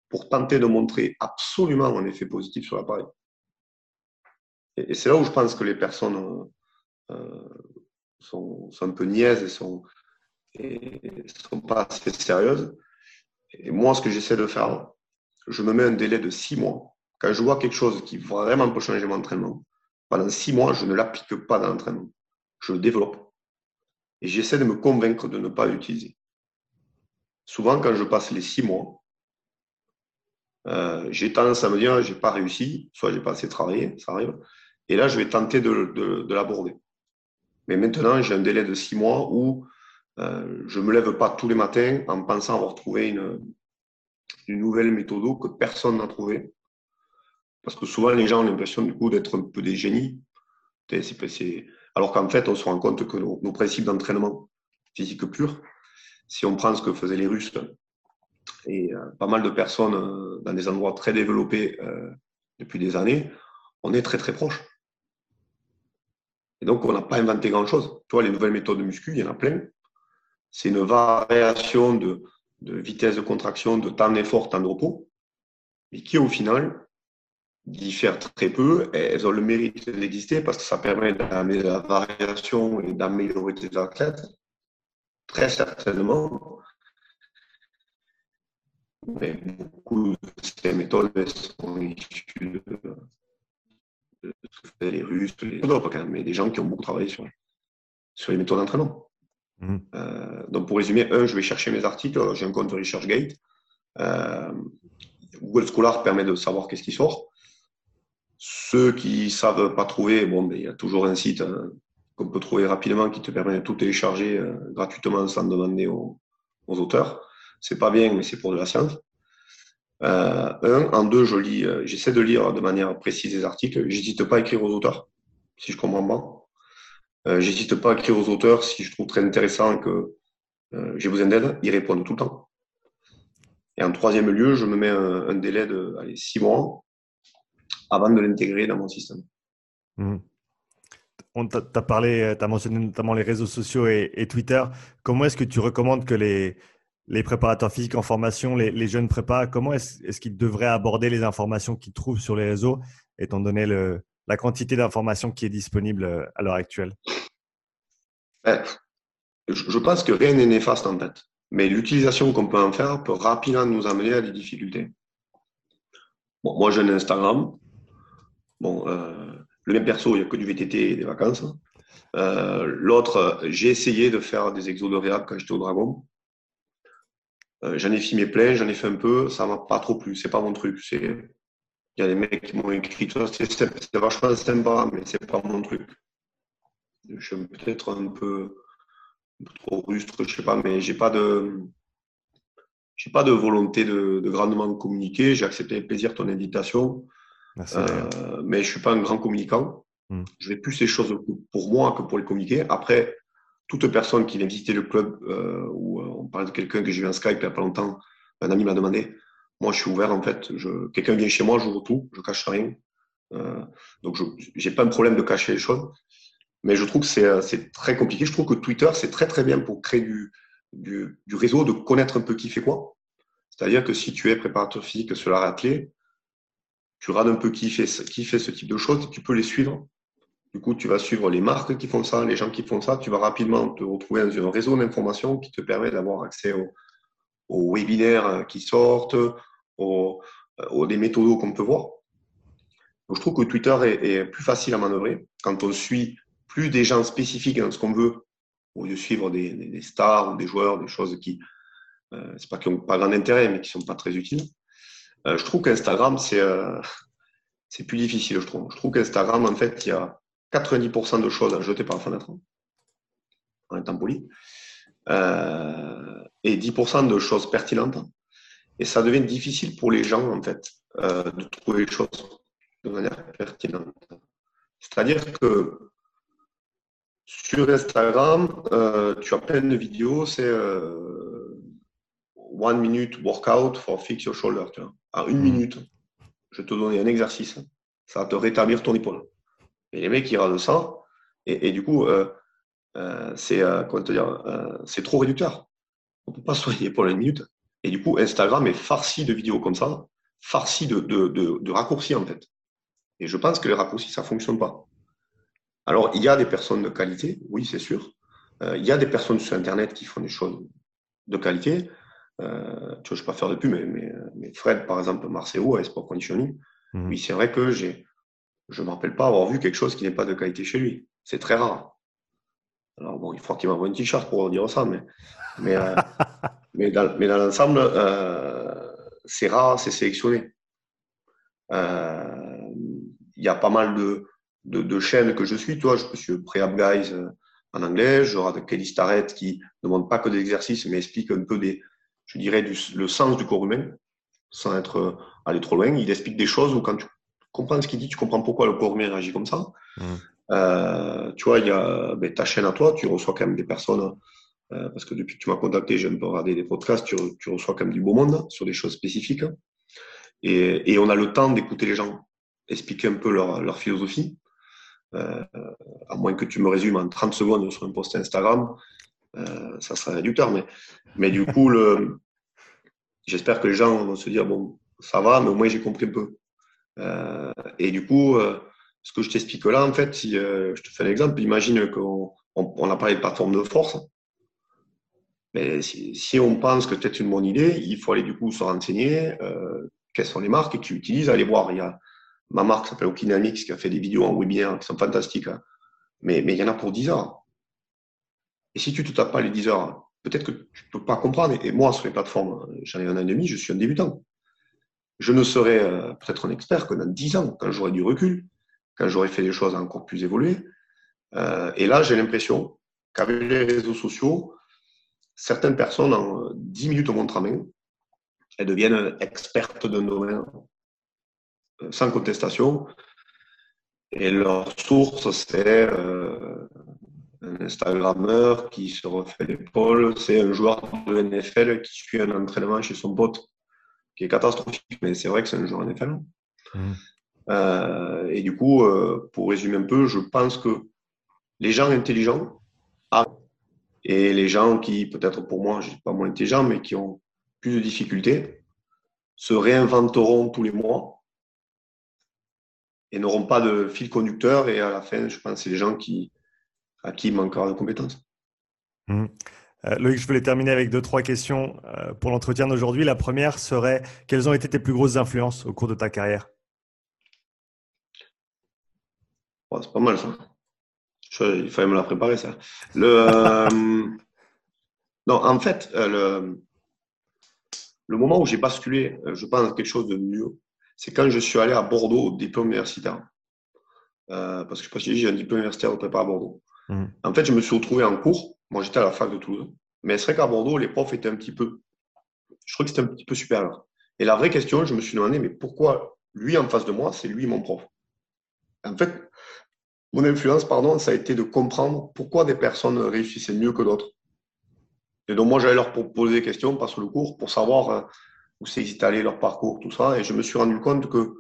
pour tenter de montrer absolument un effet positif sur l'appareil? Et, c'est là où je pense que les personnes euh, sont, un peu niaises et sont, sont pas assez sérieuses. Et moi, ce que j'essaie de faire, je me mets un délai de six mois. Quand je vois quelque chose qui vraiment peut changer mon entraînement, pendant six mois, je ne l'applique pas dans l'entraînement. Je le développe. Et j'essaie de me convaincre de ne pas l'utiliser. Souvent, quand je passe les six mois, euh, j'ai tendance à me dire, j'ai pas réussi, soit j'ai pas assez travaillé, ça arrive. Et là, je vais tenter de, l'aborder. Mais maintenant, j'ai un délai de six mois où euh, je me lève pas tous les matins en pensant avoir trouvé une, nouvelle méthode que personne n'a trouvée. Parce que souvent, les gens ont l'impression du coup d'être un peu des génies. Alors qu'en fait, on se rend compte que nos principes d'entraînement physique pur, si on prend ce que faisaient les Russes et euh, pas mal de personnes euh, dans des endroits très développés euh, depuis des années, on est très très proche. Et donc, on n'a pas inventé grand-chose. Tu vois, les nouvelles méthodes de muscu, il y en a plein. C'est une variation de, vitesse de contraction, de temps d'effort, temps de repos, mais qui au final diffèrent très peu. Elles ont le mérite d'exister parce que ça permet d'amener la variation et d'améliorer tes athlètes. Très certainement, mais beaucoup de ces méthodes sont issues de, ce que faisaient les Russes, les mais des gens qui ont beaucoup travaillé sur, sur les méthodes d'entraînement. Mmh. Euh, donc pour résumer, un, je vais chercher mes articles, j'ai un compte ResearchGate. Euh, Google Scholar permet de savoir qu'est-ce qui sort. Ceux qui ne savent pas trouver, bon, ben, il y a toujours un site hein, qu'on peut trouver rapidement qui te permet de tout télécharger euh, gratuitement sans demander aux auteurs c'est pas bien, mais c'est pour de la science. Euh, un, en deux, euh, j'essaie de lire de manière précise les articles. J'hésite pas à écrire aux auteurs, si je comprends pas. Euh, J'hésite pas à écrire aux auteurs si je trouve très intéressant que euh, j'ai besoin d'aide. Ils répondent tout le temps. Et en troisième lieu, je me mets un, délai de six mois avant de l'intégrer dans mon système. Mmh. On parlé, tu as mentionné notamment les réseaux sociaux et, Twitter. Comment est-ce que tu recommandes que les, les préparateurs physiques en formation, les, jeunes prépas, comment est-ce qu'ils devraient aborder les informations qu'ils trouvent sur les réseaux, étant donné la quantité d'informations qui est disponible euh, à l'heure actuelle? Ben, je, pense que rien n'est néfaste en fait. Mais l'utilisation qu'on peut en faire peut rapidement nous amener à des difficultés. Bon, moi, j'ai un Instagram. Bon, euh, le même perso, il n'y a que du VTT et des vacances. Euh, l'autre, j'ai essayé de faire des exos de réhab quand j'étais au Dragon. Euh, j'en ai filmé plein, j'en ai fait un peu, ça m'a pas trop plu, c'est pas mon truc. Il y a des mecs qui m'ont écrit, c'est vachement sympa, mais c'est pas mon truc. Je suis peut-être un peu, trop rustre, je sais pas, mais j'ai pas de, j'ai pas de volonté de, grandement communiquer. J'ai accepté avec plaisir ton invitation, euh, mais je suis pas un grand communicant. Hmm. Je vais plus les choses pour moi que pour les communiquer. Après, toute personne qui vient visiter le club, euh, ou euh, on parle de quelqu'un que j'ai vu en Skype il n'y a pas longtemps, un ami m'a demandé. Moi, je suis ouvert en fait. quelqu'un vient chez moi, j'ouvre tout, je cache rien. donc, je n'ai pas un problème de cacher les choses. Mais je trouve que euh, c'est très compliqué. Je trouve que Twitter, c'est très très bien pour créer du, du, réseau, de connaître un peu qui fait quoi. C'est-à-dire que si tu es préparateur physique sur la raclée, tu regardes un peu qui fait, qui fait ce type de choses tu peux les suivre. Du coup, tu vas suivre les marques qui font ça, les gens qui font ça. Tu vas rapidement te retrouver dans un réseau d'informations qui te permet d'avoir accès aux, webinaires qui sortent, aux, aux des méthodos qu'on peut voir. Donc, je trouve que Twitter est, plus facile à manœuvrer quand on suit plus des gens spécifiques dans ce qu'on veut, au lieu de suivre des, stars ou des joueurs, des choses qui, euh, c'est pas qui n'ont pas grand intérêt, mais qui sont pas très utiles. Euh, je trouve qu'Instagram, c'est euh, c'est plus difficile, je trouve. Je trouve qu'Instagram, en fait, il y a 90% de choses à jeter par la fenêtre, en étant poli, et 10% de choses pertinentes. Et ça devient difficile pour les gens, en fait, de trouver les choses de manière pertinente. C'est-à-dire que sur Instagram, euh, tu as plein de vidéos, c'est euh, one minute workout for fix your shoulder. Tu vois. À une hmm. minute, je te donner un exercice. Ça va te rétablir ton épaule. Et les mecs, ils regardent ça. Et, du coup, euh, c'est c'est trop réducteur. On ne peut pas soigner à une minute. Et du coup, Instagram est farci de vidéos comme ça, farci de, de, de raccourcis en fait. Et je pense que les raccourcis, ça ne fonctionne pas. Alors, il y a des personnes de qualité, oui, c'est sûr. Euh, il y a des personnes sur Internet qui font des choses de qualité. Euh, tu vois, je ne vais pas faire de pub, mais, Fred, par exemple, Marcelo à Sport Conditioning, mhm. oui, c'est vrai que j'ai, je ne me rappelle pas avoir vu quelque chose qui n'est pas de qualité chez lui. C'est très rare. Alors, bon, il faut qu'il m'envoie un t-shirt pour dire ça, mais, mais, euh, mais dans, mais dans l'ensemble, c'est rare, c'est sélectionné. Il y a pas mal de, de, chaînes que je suis. Toi, je suis Prehab Guys euh, en anglais. Je regarde Kelly Starrett qui ne demande pas que des exercices, mais explique un peu des, je dirais, du, le sens du corps humain, sans être euh, allé trop loin. Il explique des choses où quand tu comprends ce qu'il dit, tu comprends pourquoi le corps humain réagit comme ça. Mmh. Euh, tu vois, il y a ben, ta chaîne à toi, tu reçois quand même des personnes, parce que depuis que tu m'as contacté, j'aime pas regarder des podcasts, tu, tu, reçois quand même du beau monde sur des choses spécifiques. Et, et on a le temps d'écouter les gens expliquer un peu leur, leur philosophie. Euh, à moins que tu me résumes en 30 secondes sur un post Instagram, euh, ça serait réducteur. Mais, mais du coup, j'espère que les gens vont se dire bon, ça va, mais au moins j'ai compris un peu. Euh, et du coup, ce que je t'explique là, en fait, si je te fais un exemple, imagine qu'on on, a parlé de plateforme de force. Mais si, on pense que c'est une bonne idée, il faut aller du coup se renseigner quelles sont les marques que tu utilises, aller voir. Il y a, Ma marque s'appelle Okinamix, qui a fait des vidéos en webinaire qui sont fantastiques. Hein. Mais, mais il y en a pour 10 heures. Et si tu ne te tapes pas les 10 heures, peut-être que tu ne peux pas comprendre. Et moi, sur les plateformes, j'en ai un an et demi, je suis un débutant. Je ne serai euh, peut-être un expert que dans 10 ans, quand j'aurai du recul, quand j'aurai fait des choses encore plus évoluées. Euh, et là, j'ai l'impression qu'avec les réseaux sociaux, certaines personnes, en 10 minutes au montre à main, elles deviennent expertes d'un domaine sans contestation. Et leur source, c'est euh, un Instagrammeur qui se refait l'épaule, c'est un joueur de NFL qui suit un entraînement chez son pote qui est catastrophique, mais c'est vrai que c'est un joueur NFL. Mmh. Euh, et du coup, euh, pour résumer un peu, je pense que les gens intelligents et les gens qui, peut-être pour moi, je pas moins intelligents, mais qui ont plus de difficultés, se réinventeront tous les mois et n'auront pas de fil conducteur. Et à la fin, je pense que c'est les gens qui, à qui il manquera de compétences. Mmh. Euh, Loïc, je voulais terminer avec deux, trois questions pour l'entretien d'aujourd'hui. La première serait, quelles ont été tes plus grosses influences au cours de ta carrière? C'est pas mal ça. il fallait me la préparer ça. Le, euh, non, en fait, euh, le, le moment où j'ai basculé, euh, je pense, quelque chose de mieux, c'est quand je suis allé à Bordeaux au diplôme universitaire. parce que je sais pas si j'ai un diplôme universitaire de prépa à Bordeaux. Mmh. En fait, je me suis retrouvé en cours. Moi, j'étais à la fac de Toulouse. Mais c'est vrai qu'à Bordeaux, les profs étaient un petit peu. Je crois que c'était un petit peu supérieur. Et la vraie question, je me suis demandé, mais pourquoi lui en face de moi, c'est lui mon prof? En fait, mon influence, pardon, ça a été de comprendre pourquoi des personnes réussissaient mieux que d'autres. Et donc, moi, j'allais leur poser des questions, pas sur le cours, pour savoir euh, où qu'ils étaient leur parcours, tout ça. Et je me suis rendu compte que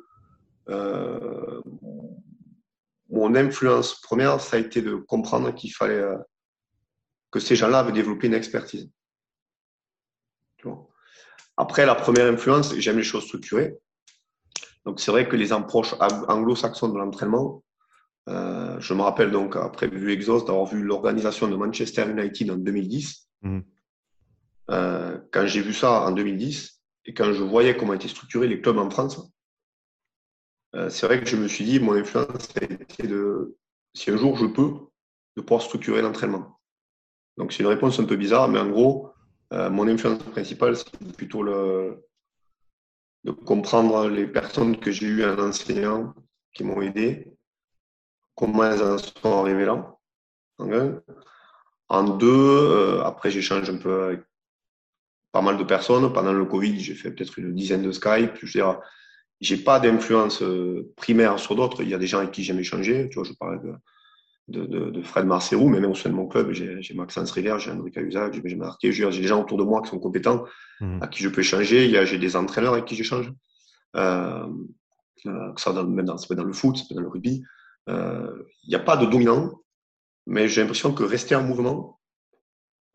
euh, mon influence première, ça a été de comprendre qu'il fallait euh, que ces gens-là avaient développé une expertise. Après, la première influence, j'aime les choses structurées. Donc, c'est vrai que les approches anglo-saxonnes de l'entraînement, euh, je me rappelle donc, après vu Exhaust, d'avoir vu l'organisation de Manchester United en 2010. Mhm. Euh, quand j'ai vu ça en 2010 et quand je voyais comment étaient structurés les clubs en France, euh, c'est vrai que je me suis dit, mon influence a été de, si un jour je peux, de pouvoir structurer l'entraînement. Donc c'est une réponse un peu bizarre, mais en gros, mon influence principale, c'est plutôt de comprendre les personnes que j'ai eues en enseignant qui m'ont aidé comment elles en sont arrivées là. En deux, euh, après j'échange un peu avec pas mal de personnes. Pendant le Covid, j'ai fait peut-être une dizaine de Skype. Je veux dire, j'ai pas d'influence euh, primaire sur d'autres. Il y a des gens avec qui j'aime échanger. Tu vois, je parlais de, de, de, Fred Marcerou, mais même au sein de mon club, j'ai Maxence Rivière, j'ai André Cahuzac, j'ai Benjamin Arquet. J'ai des gens autour de moi qui sont compétents, mmh. à qui je peux échanger. Il j'ai des entraîneurs avec qui j'échange. Euh, euh ça dans, même dans, dans le foot, dans le rugby. Il euh, n'y a pas de dominant, mais j'ai l'impression que rester en mouvement,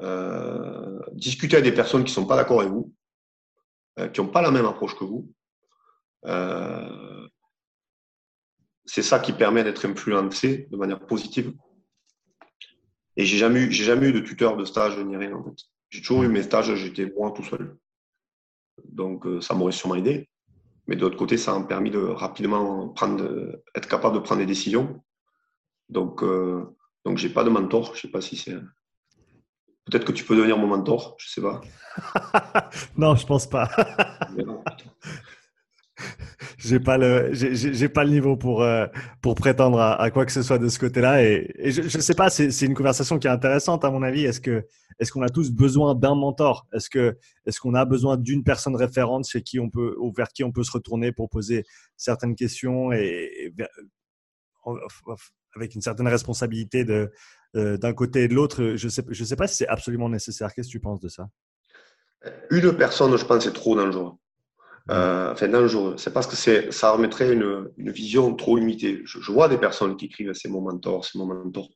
euh, discuter avec des personnes qui ne sont pas d'accord avec vous, qui n'ont pas la même approche que vous, c'est ça qui permet d'être influencé de manière positive. Et j'ai jamais eu, j'ai jamais eu de tuteur de stage ni rien en fait. J'ai toujours eu mes stages, j'étais moi tout seul. Donc ça m'aurait sûrement aidé. Mais de l'autre côté, ça a permis de rapidement prendre, être capable de prendre des décisions. Donc, euh, donc j'ai pas de mentor. Je sais pas si c'est. Peut-être que tu peux devenir mon mentor. Je sais pas. non, je pense pas. j'ai pas le j'ai pas le niveau pour euh, pour prétendre à, quoi que ce soit de ce côté-là. Et, je, ne sais pas c'est une conversation qui est intéressante à mon avis. Est-ce que est-ce qu'on a tous besoin d'un mentor? Est-ce que est-ce qu'on a besoin d'une personne référente chez qui on peut ou vers qui on peut se retourner pour poser certaines questions et, avec une certaine responsabilité de euh, d'un côté et de l'autre? Je sais je sais pas si c'est absolument nécessaire. Qu'est-ce que tu penses de ça? Une personne je pense c'est trop dangereux euh, enfin dangereux. C'est parce que ça remettrait une, vision trop limitée. Je, vois des personnes qui écrivent c'est mon mentor, c'est mon mentor.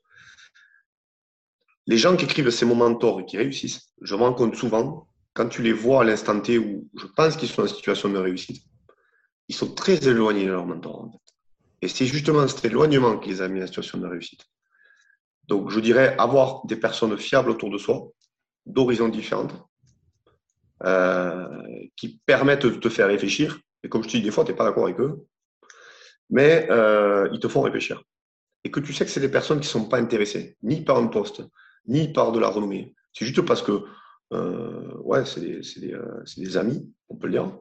Les gens qui écrivent c'est mon mentor et qui réussissent, je me rends compte souvent, quand tu les vois à l'instant T où je pense qu'ils sont en situation de réussite, ils sont très éloignés de leur mentor. En fait. Et c'est justement cet éloignement qui les a mis en situation de réussite. Donc je dirais avoir des personnes fiables autour de soi, d'horizons différentes, qui permettent de te faire réfléchir. Et comme je te dis, des fois, tu n'es pas d'accord avec eux, mais euh, ils te font réfléchir. Et que tu sais que c'est des personnes qui ne sont pas intéressées, ni par un poste, ni par de la renommée. C'est juste parce que, euh, ouais, c'est des, amis, on peut le dire.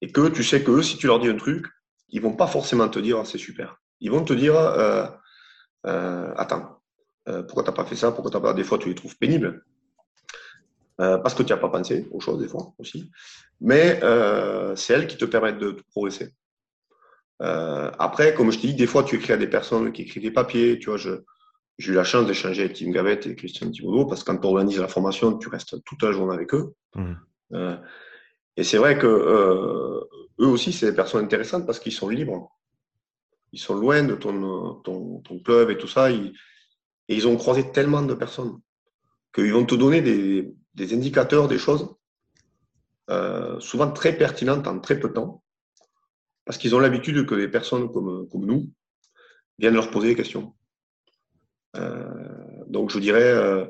Et que tu sais que si tu leur dis un truc, ils vont pas forcément te dire c'est super. Ils vont te dire attends, pourquoi tu n'as pas fait ça? Pourquoi t'as pas Des fois, tu les trouves pénibles? Euh, parce que tu n'as pas pensé aux choses des fois aussi. Mais euh, c'est elles qui te permettent de, progresser. Euh, après, comme je te dis, des fois, tu écris à des personnes qui écrivent des papiers. Tu vois, j'ai eu la chance d'échanger avec Tim Gavette et Christian Thibaudot parce que quand tu organises la formation, tu restes toute la journée avec eux. Mmh. Et c'est vrai que eux aussi, c'est des personnes intéressantes parce qu'ils sont libres. Ils sont loin de ton, ton, club et tout ça. et ils ont croisé tellement de personnes qu'ils vont te donner des, des indicateurs, des choses euh, souvent très pertinentes en très peu de temps, parce qu'ils ont l'habitude que des personnes comme, nous viennent leur poser des questions. Euh, donc je dirais euh,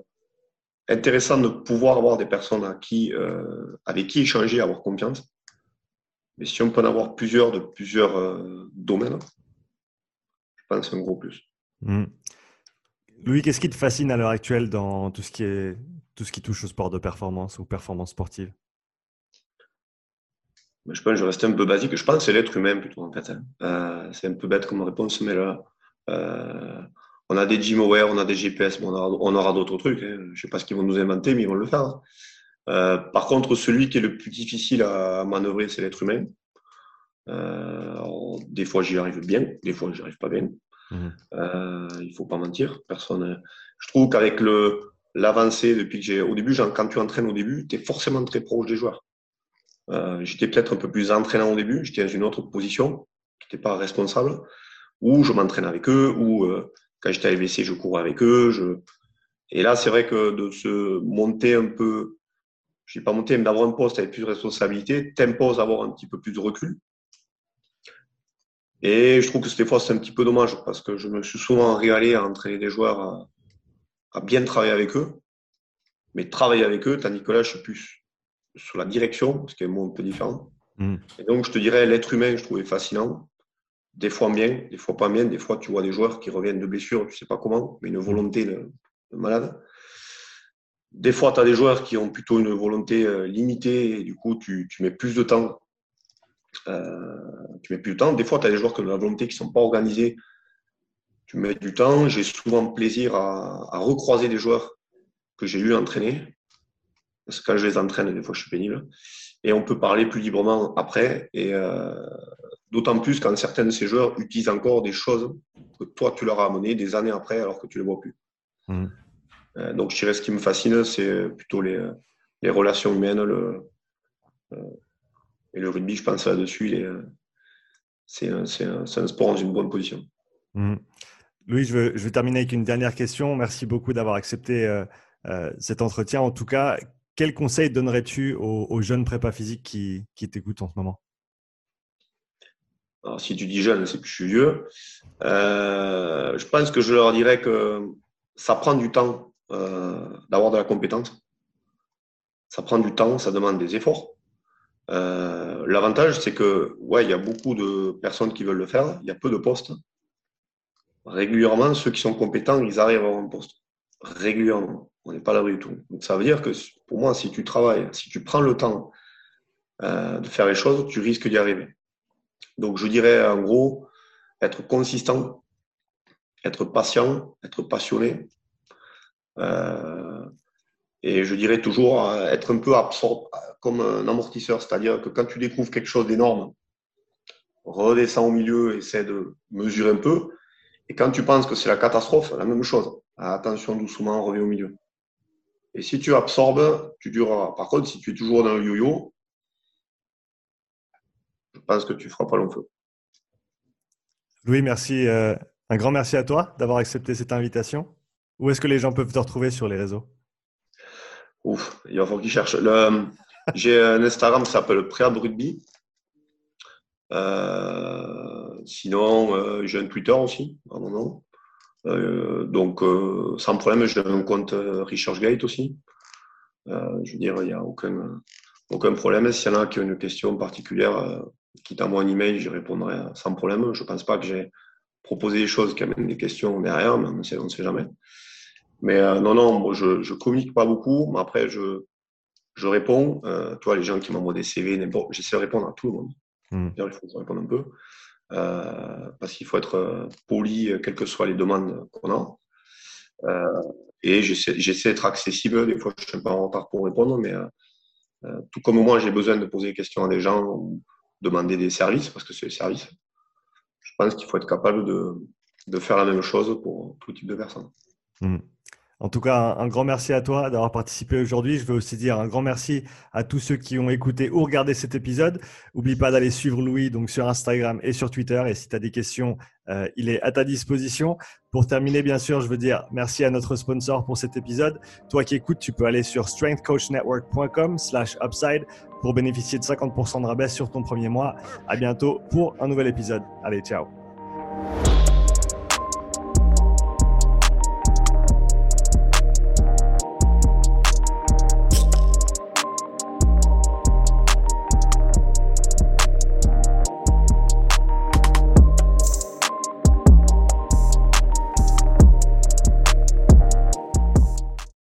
intéressant de pouvoir avoir des personnes avec qui échanger, avoir confiance. Mais si on peut en avoir plusieurs de plusieurs domaines, je pense c'est un gros plus. Mmh. Louis, qu'est-ce qui te fascine à l'heure actuelle dans tout ce qui est tout ce qui touche au sport de performance ou performance sportive? Je pense que je reste un peu basique. Je pense que c'est l'être humain plutôt en fait. Hein. Euh, c'est un peu bête comme réponse, mais là, euh, on a des gym aware, on a des GPS, on aura, d'autres trucs. Hein. Je ne sais pas ce qu'ils vont nous inventer, mais ils vont le faire. Hein. Euh, par contre, celui qui est le plus difficile à manœuvrer, c'est l'être humain. des fois, j'y arrive bien, des fois, j'y arrive pas bien. Mmh. il ne faut pas mentir. Personne. Je trouve qu'avec le l'avancée depuis que j'ai. Au début, quand tu entraînes au début, tu es forcément très proche des joueurs. Euh, j'étais peut-être un peu plus entraînant au début, j'étais dans une autre position, qui n'étais pas responsable, ou je m'entraîne avec eux, ou euh, quand j'étais à LVC, je courais avec eux. Et là, c'est vrai que de se monter un peu, je n'ai pas monté, mais d'avoir un poste avec plus de responsabilité, t'impose d'avoir un petit peu plus de recul. Et je trouve que des fois, c'est un petit peu dommage parce que je me suis souvent régalé à entraîner des joueurs à, bien travailler avec eux. Mais travailler avec eux, tandis que là, je suis plus sur la direction, ce qui est un mot un peu différent. Mm. Et donc, je te dirais, l'être humain, je trouvais fascinant. Des fois bien, des fois pas bien. Des fois, tu vois des joueurs qui reviennent de blessures, tu sais pas comment, mais une volonté de, malade. Des fois, tu as des joueurs qui ont plutôt une volonté euh, limitée et du coup, tu, mets plus de temps. Euh, tu mets plus de temps. Des fois, tu as des joueurs qui ont la volonté qui ne sont pas organisés. Tu mets du temps. J'ai souvent plaisir à, à recroiser des joueurs que j'ai eu entraîner parce que quand je les entraîne, des fois, je suis pénible. Et on peut parler plus librement après. Et euh, d'autant plus quand certains de ces joueurs utilisent encore des choses que toi, tu leur as amenées des années après, alors que tu ne les vois plus. Mmh. Euh, donc, je dirais ce qui me fascine, c'est plutôt les, les, relations humaines. Le, euh, et le rugby, je pense là-dessus, c'est un, un, sport dans une bonne position. Mmh. Louis, je veux, terminer avec une dernière question. Merci beaucoup d'avoir accepté cet entretien. En tout cas, quel conseil donnerais-tu aux, jeunes prépa physiques qui, t'écoutent en ce moment? Alors, si tu dis jeune, c'est que je suis vieux. Euh, je pense que je leur dirais que ça prend du temps euh, d'avoir de la compétence. Ça prend du temps, ça demande des efforts. Euh, l'avantage, c'est que ouais, il y a beaucoup de personnes qui veulent le faire, il y a peu de postes. Régulièrement, ceux qui sont compétents, ils arrivent à un poste. Régulièrement. On n'est pas là du tout. Donc ça veut dire que pour moi, si tu travailles, si tu prends le temps euh, de faire les choses, tu risques d'y arriver. Donc je dirais en gros, être consistant, être patient, être passionné. Euh, et je dirais toujours euh, être un peu absurde, comme un amortisseur, c'est-à-dire que quand tu découvres quelque chose d'énorme, redescends au milieu, essaie de mesurer un peu. Et quand tu penses que c'est la catastrophe, la même chose. Attention doucement, reviens au milieu. Et si tu absorbes, tu dureras. Par contre, si tu es toujours dans le yo-yo, je pense que tu ne feras pas long feu. Louis, merci. Euh, un grand merci à toi d'avoir accepté cette invitation. Où est-ce que les gens peuvent te retrouver sur les réseaux? Ouf, il va falloir qu'ils cherchent. J'ai un Instagram qui s'appelle Préab Rugby. Euh, sinon, j'ai un Twitter aussi, à mon nom. Euh, donc, euh, sans problème, j'ai un compte euh, ResearchGate aussi. je veux dire, il n'y a aucun, aucun problème. S'il y en a qui ont une question particulière, qui t'envoie un email, j'y répondrai sans problème. Je ne pense pas que j'ai proposé des choses qui amènent des questions derrière, mais on ne sait, jamais. Mais non, non, moi, je ne communique pas beaucoup, mais après, je, je réponds. Euh, toi, les gens qui m'envoient des CV, j'essaie de répondre à tout le monde. Hmm. Il faut que je réponde un peu. Euh, parce qu'il faut être euh, poli, euh, quelles que soient les demandes qu'on a. et j'essaie d'être accessible. Des fois, je suis un peu en retard pour répondre, mais tout comme moi, j'ai besoin de poser des questions à des gens ou demander des services, parce que c'est des services. Je pense qu'il faut être capable de, de, faire la même chose pour tout type de personnes. Mmh. En tout cas, un, grand merci à toi d'avoir participé aujourd'hui. Je veux aussi dire un grand merci à tous ceux qui ont écouté ou regardé cet épisode. N'oublie pas d'aller suivre Louis donc sur Instagram et sur Twitter. Et si tu as des questions, euh, il est à ta disposition. Pour terminer, bien sûr, je veux dire merci à notre sponsor pour cet épisode. Toi qui écoutes, tu peux aller sur strengthcoachnetwork.com slash upside pour bénéficier de 50% de rabais sur ton premier mois. À bientôt pour un nouvel épisode. Allez, ciao.